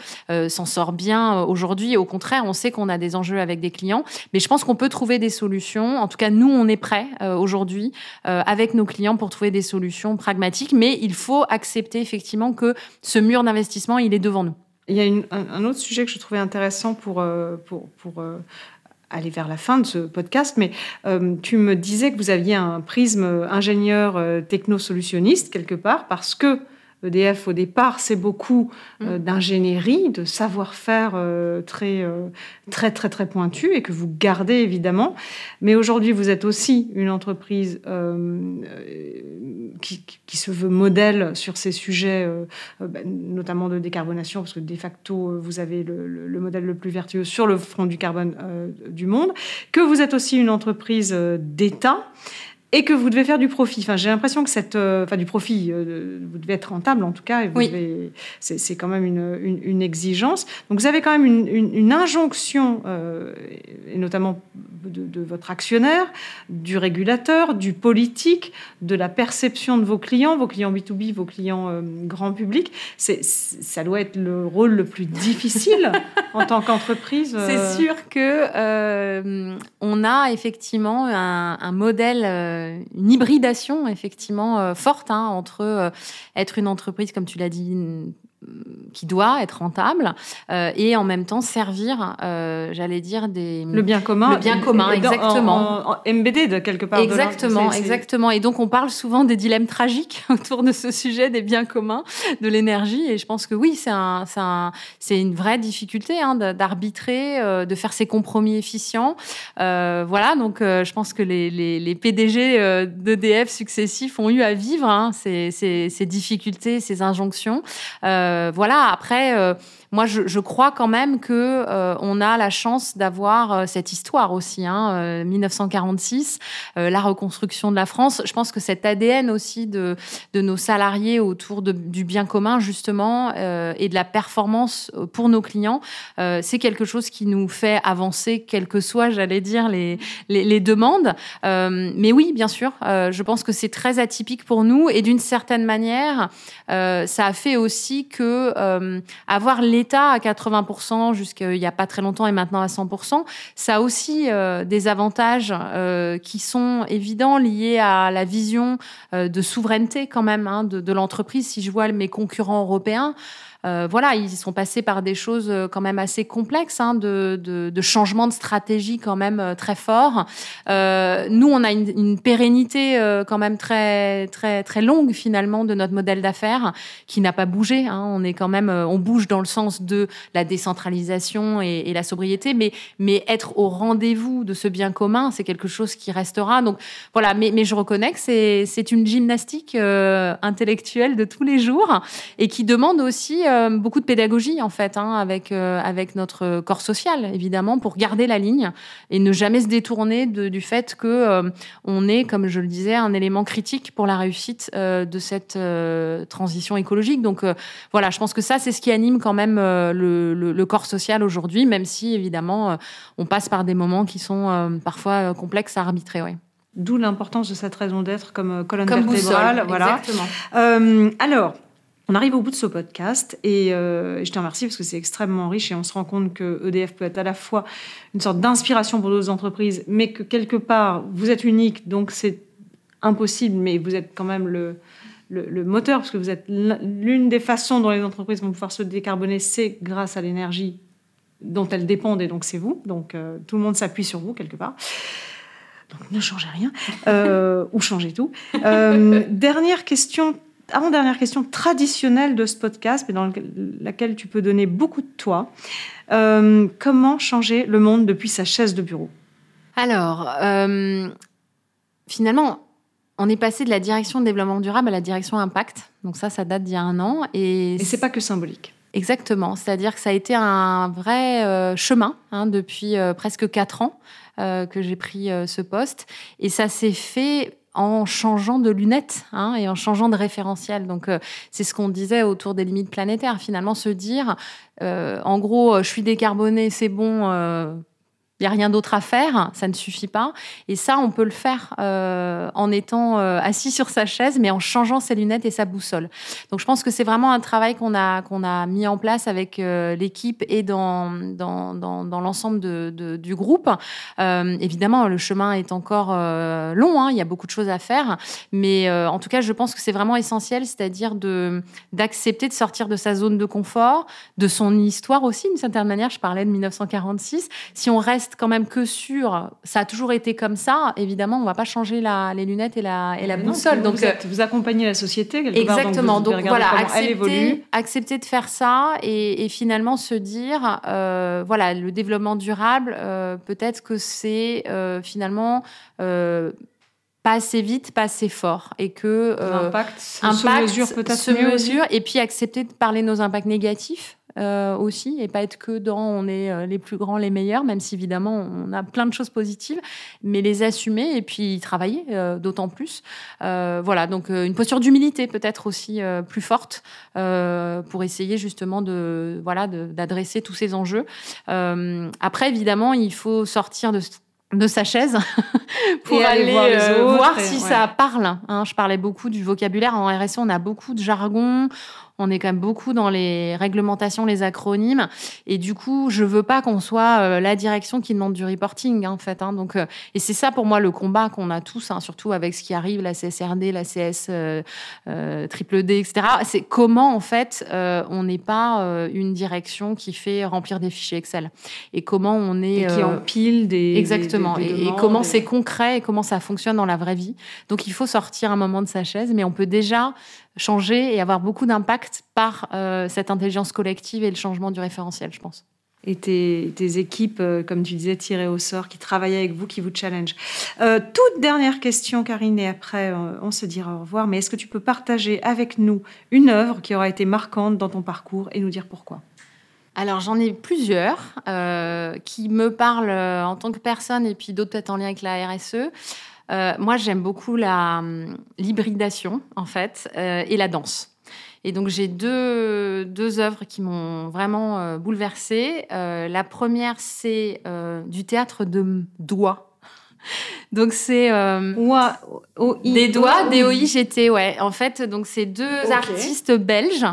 s'en sort bien aujourd'hui. Au contraire, on sait qu'on a des enjeux avec des clients. Mais je pense qu'on peut trouver des solutions. En tout cas, nous, on est prêts aujourd'hui avec nos clients pour trouver des solutions pragmatiques. Mais il faut accepter effectivement que ce mur d'investissement, il est devant nous. Il y a un, autre sujet que je trouvais intéressant pour, pour, pour aller vers la fin de ce podcast, mais tu me disais que vous aviez un prisme ingénieur techno-solutionniste quelque part parce que EDF, au départ, c'est beaucoup euh, mm. d'ingénierie, de savoir-faire euh, très, euh, très, très, très pointu et que vous gardez évidemment. Mais aujourd'hui, vous êtes aussi une entreprise qui, se veut modèle sur ces sujets, bah, notamment de décarbonation, parce que de facto, vous avez le, le, modèle le plus vertueux sur le front du carbone du monde, que vous êtes aussi une entreprise d'État et que vous devez faire du profit. Enfin, j'ai l'impression que cette, euh, enfin, du profit, euh, vous devez être rentable en tout cas, et oui. c'est, quand même une, une, exigence. Donc, vous avez quand même une, une injonction, euh, et notamment de, votre actionnaire, du régulateur, du politique, de la perception de vos clients, vos clients B2B, vos clients grand public. C'est, ça doit être le rôle le plus difficile en tant qu'entreprise. C'est sûr que on a effectivement un, un modèle une hybridation effectivement euh, forte hein, entre euh, être une entreprise, comme tu l'as dit, qui doit être rentable euh, et en même temps servir, euh, j'allais dire des le bien commun, le bien commun, exactement, en, MBD de quelque part. Exactement, exactement. Et donc on parle souvent des dilemmes tragiques autour de ce sujet des biens communs, de l'énergie. Et je pense que oui, c'est un, c'est une vraie difficulté hein, d'arbitrer, euh, de faire ces compromis efficients. voilà, donc je pense que les, les, les PDG d'EDF successifs ont eu à vivre hein, ces, ces, ces, difficultés, ces injonctions. Euh, voilà, après, euh, moi, je, crois quand même que euh, on a la chance d'avoir euh, cette histoire aussi, hein, 1946, euh, la reconstruction de la France. Je pense que cet ADN aussi de, de nos salariés autour du bien commun, justement, et de la performance pour nos clients, c'est quelque chose qui nous fait avancer, quelles que soient, j'allais dire, les, les, les demandes. mais oui, bien sûr, je pense que c'est très atypique pour nous et d'une certaine manière, ça a fait aussi que avoir les à 80% jusqu'il n'y a pas très longtemps et maintenant à 100%, ça a aussi euh, des avantages euh, qui sont évidents liés à la vision euh, de souveraineté quand même hein, de l'entreprise. Si je vois mes concurrents européens, euh, voilà, ils sont passés par des choses euh, quand même assez complexes, hein, de, de, de changements de stratégie quand même euh, très forts. nous, on a une, pérennité quand même très très très longue finalement de notre modèle d'affaires qui n'a pas bougé. Hein. On est quand même, on bouge dans le sens de la décentralisation et, la sobriété, mais être au rendez-vous de ce bien commun, c'est quelque chose qui restera. Donc voilà, mais je reconnais que c'est une gymnastique intellectuelle de tous les jours et qui demande aussi beaucoup de pédagogie en fait, hein, avec euh, avec notre corps social évidemment pour garder la ligne et ne jamais se détourner du fait que euh, on est, comme je le disais, un élément critique pour la réussite de cette transition écologique. Donc voilà, je pense que ça c'est ce qui anime quand même le, corps social aujourd'hui, même si évidemment on passe par des moments qui sont parfois complexes à arbitrer. Ouais. D'où l'importance de cette raison d'être comme colonne vertébrale. voilà. Exactement. alors, on arrive au bout de ce podcast et euh, je te remercie parce que c'est extrêmement riche et on se rend compte que EDF peut être à la fois une sorte d'inspiration pour d'autres entreprises, mais que quelque part vous êtes unique, donc c'est impossible, mais vous êtes quand même le, le, moteur parce que vous êtes l'une des façons dont les entreprises vont pouvoir se décarboner, c'est grâce à l'énergie dont elles dépendent et donc c'est vous. Donc euh, tout le monde s'appuie sur vous quelque part. Donc ne changez rien euh, ou changez tout. dernière question avant-dernière question traditionnelle de ce podcast, mais dans laquelle tu peux donner beaucoup de toi. Euh, comment changer le monde depuis sa chaise de bureau? Alors, euh, finalement, on est passé de la direction de développement durable à la direction impact. Donc ça, ça date d'il y a un an. Et, et c'est pas que symbolique. Exactement. C'est-à-dire que ça a été un vrai euh, chemin hein, depuis presque quatre ans que j'ai pris ce poste. Et ça s'est fait en changeant de lunettes hein, et en changeant de référentiel. Donc, euh, c'est ce qu'on disait autour des limites planétaires. Finalement, se dire, euh, en gros, je suis décarboné, c'est bon, euh, il n'y a rien d'autre à faire, ça ne suffit pas. Et ça, on peut le faire euh, en étant euh, assis sur sa chaise, mais en changeant ses lunettes et sa boussole. Donc, je pense que c'est vraiment un travail qu'on a, qu'on a mis en place avec euh, l'équipe et dans, dans, dans, l'ensemble de, du groupe. Évidemment, le chemin est encore long, hein, il y a beaucoup de choses à faire, mais en tout cas, je pense que c'est vraiment essentiel, c'est-à-dire de, d'accepter de sortir de sa zone de confort, de son histoire aussi, d'une certaine manière. Je parlais de 1946. Si on reste quand même que sur ça a toujours été comme ça, évidemment, on va pas changer la, les lunettes et la, et la boussole. donc, vous, accompagnez la société quelque exactement. Part, donc, donc voilà, accepter, accepter de faire ça et, et finalement se dire, euh, voilà, le développement durable, euh, peut-être que c'est euh, finalement pas assez vite, pas assez fort, et que euh, l'impact se mesure peut-être se mesure, et puis accepter de parler de nos impacts négatifs euh, aussi et pas être que dans on est euh, les plus grands, les meilleurs, même si évidemment on a plein de choses positives, mais les assumer et puis travailler euh, d'autant plus. Euh, voilà, donc une posture d'humilité peut-être aussi plus forte pour essayer justement de voilà d'adresser tous ces enjeux. après évidemment il faut sortir de de sa chaise pour aller, voir, euh, voir si ouais. ça parle. Hein, je parlais beaucoup du vocabulaire. En RSE, on a beaucoup de jargon. On est quand même beaucoup dans les réglementations, les acronymes. Et du coup, je veux pas qu'on soit euh, la direction qui demande du reporting, hein, en fait. Hein. Donc, euh, et c'est ça pour moi le combat qu'on a tous, hein, surtout avec ce qui arrive, la CSRD, la CS euh, euh, triple D, etc. C'est comment, en fait, euh, on n'est pas euh, une direction qui fait remplir des fichiers Excel. Et comment on est... Et qui empile des... Exactement. Des, des, des et, et, comment c'est concret et comment ça fonctionne dans la vraie vie. Donc, il faut sortir un moment de sa chaise, mais on peut déjà changer et avoir beaucoup d'impact par euh, cette intelligence collective et le changement du référentiel, je pense. Et tes, tes équipes, euh, comme tu disais, tirées au sort, qui travaillent avec vous, qui vous challenge. Euh, toute dernière question, Karine, et après on se dira au revoir. Mais est-ce que tu peux partager avec nous une œuvre qui aura été marquante dans ton parcours et nous dire pourquoi? Alors j'en ai plusieurs euh, qui me parlent en tant que personne et puis d'autres peut-être en lien avec la RSE. Euh, moi, j'aime beaucoup la l'hybridation, en fait, euh, et la danse. Et donc, j'ai deux, deux œuvres qui m'ont vraiment euh, bouleversée. la première, c'est du théâtre de doigts. Donc c'est euh, des doigts, des OIGT, ouais. En fait, donc c'est deux okay. artistes belges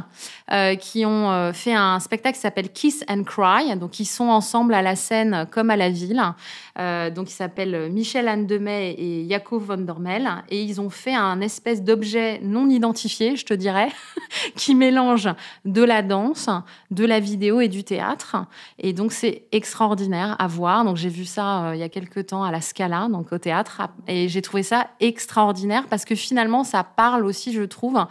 euh, qui ont euh, fait un spectacle qui s'appelle Kiss and Cry. Donc ils sont ensemble à la scène comme à la ville. Euh, donc ils s'appellent Michel Anne Demet et Jacob van der Mel et ils ont fait un espèce d'objet non identifié, je te dirais, qui mélange de la danse, de la vidéo et du théâtre. Et donc c'est extraordinaire à voir. Donc j'ai vu ça il y a quelques temps à la Scala, donc au théâtre, et j'ai trouvé ça extraordinaire parce que finalement ça parle aussi, je trouve,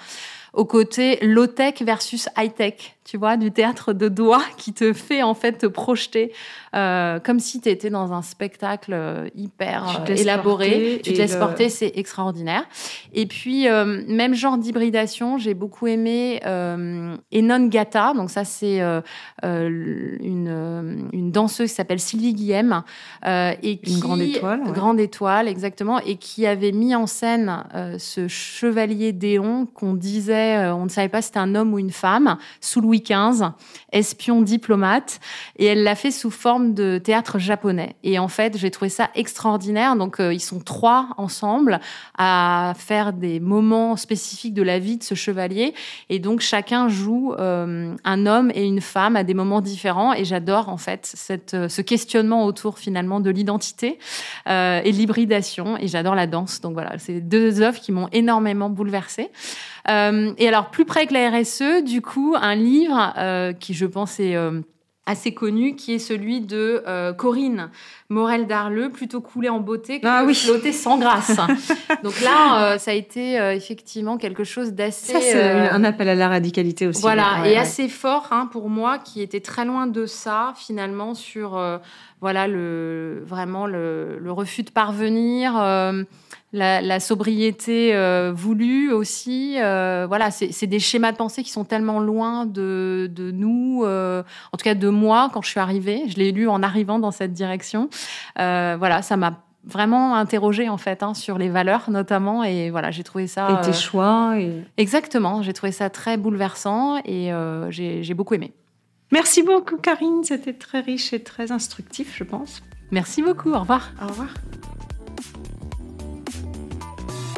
au côté low-tech versus high-tech, tu vois, du théâtre de doigts qui te fait en fait te projeter euh, comme si tu étais dans un spectacle euh, hyper euh, élaboré. Tu te laisses porter, c'est extraordinaire. Et puis, euh, même genre d'hybridation, j'ai beaucoup aimé euh, Enon Gata. Donc ça, c'est euh, une, une danseuse qui s'appelle Sylvie Guillem. et qui, une grande étoile. Ouais. Grande étoile, exactement. Et qui avait mis en scène ce chevalier Déon qu'on disait, on ne savait pas si c'était un homme ou une femme, sous Louis Espion diplomate. Et elle l'a fait sous forme de théâtre japonais. Et en fait, j'ai trouvé ça extraordinaire. Donc, euh, ils sont trois ensemble à faire des moments spécifiques de la vie de ce chevalier. Et donc, chacun joue euh, un homme et une femme à des moments différents. Et j'adore, en fait, cette, euh, ce questionnement autour, finalement, de l'identité et l'hybridation. Et j'adore la danse. Donc, voilà, c'est deux œuvres qui m'ont énormément bouleversée. Euh, et alors, plus près que la RSE, du coup, un livre euh, qui, je pense, est assez connu, qui est celui de euh, Corinne Morel d'Arleux, plutôt coulé en beauté que ah oui. flotté sans grâce. Donc là, euh, ça a été euh, effectivement quelque chose d'assez... Ça, c'est un appel à la radicalité aussi. Voilà, ouais, et ouais. assez fort hein, pour moi, qui était très loin de ça, finalement, sur voilà, le, vraiment le, le, refus de parvenir la, la, sobriété euh, voulue aussi. Euh, voilà, c'est des schémas de pensée qui sont tellement loin de, de nous, euh, en tout cas de moi quand je suis arrivée. Je l'ai lu en arrivant dans cette direction. Voilà, ça m'a vraiment interrogé en fait hein, sur les valeurs notamment et voilà j'ai trouvé ça et tes choix et... exactement j'ai trouvé ça très bouleversant et j'ai beaucoup aimé merci beaucoup Karine c'était très riche et très instructif je pense Merci beaucoup. Au revoir. Au revoir.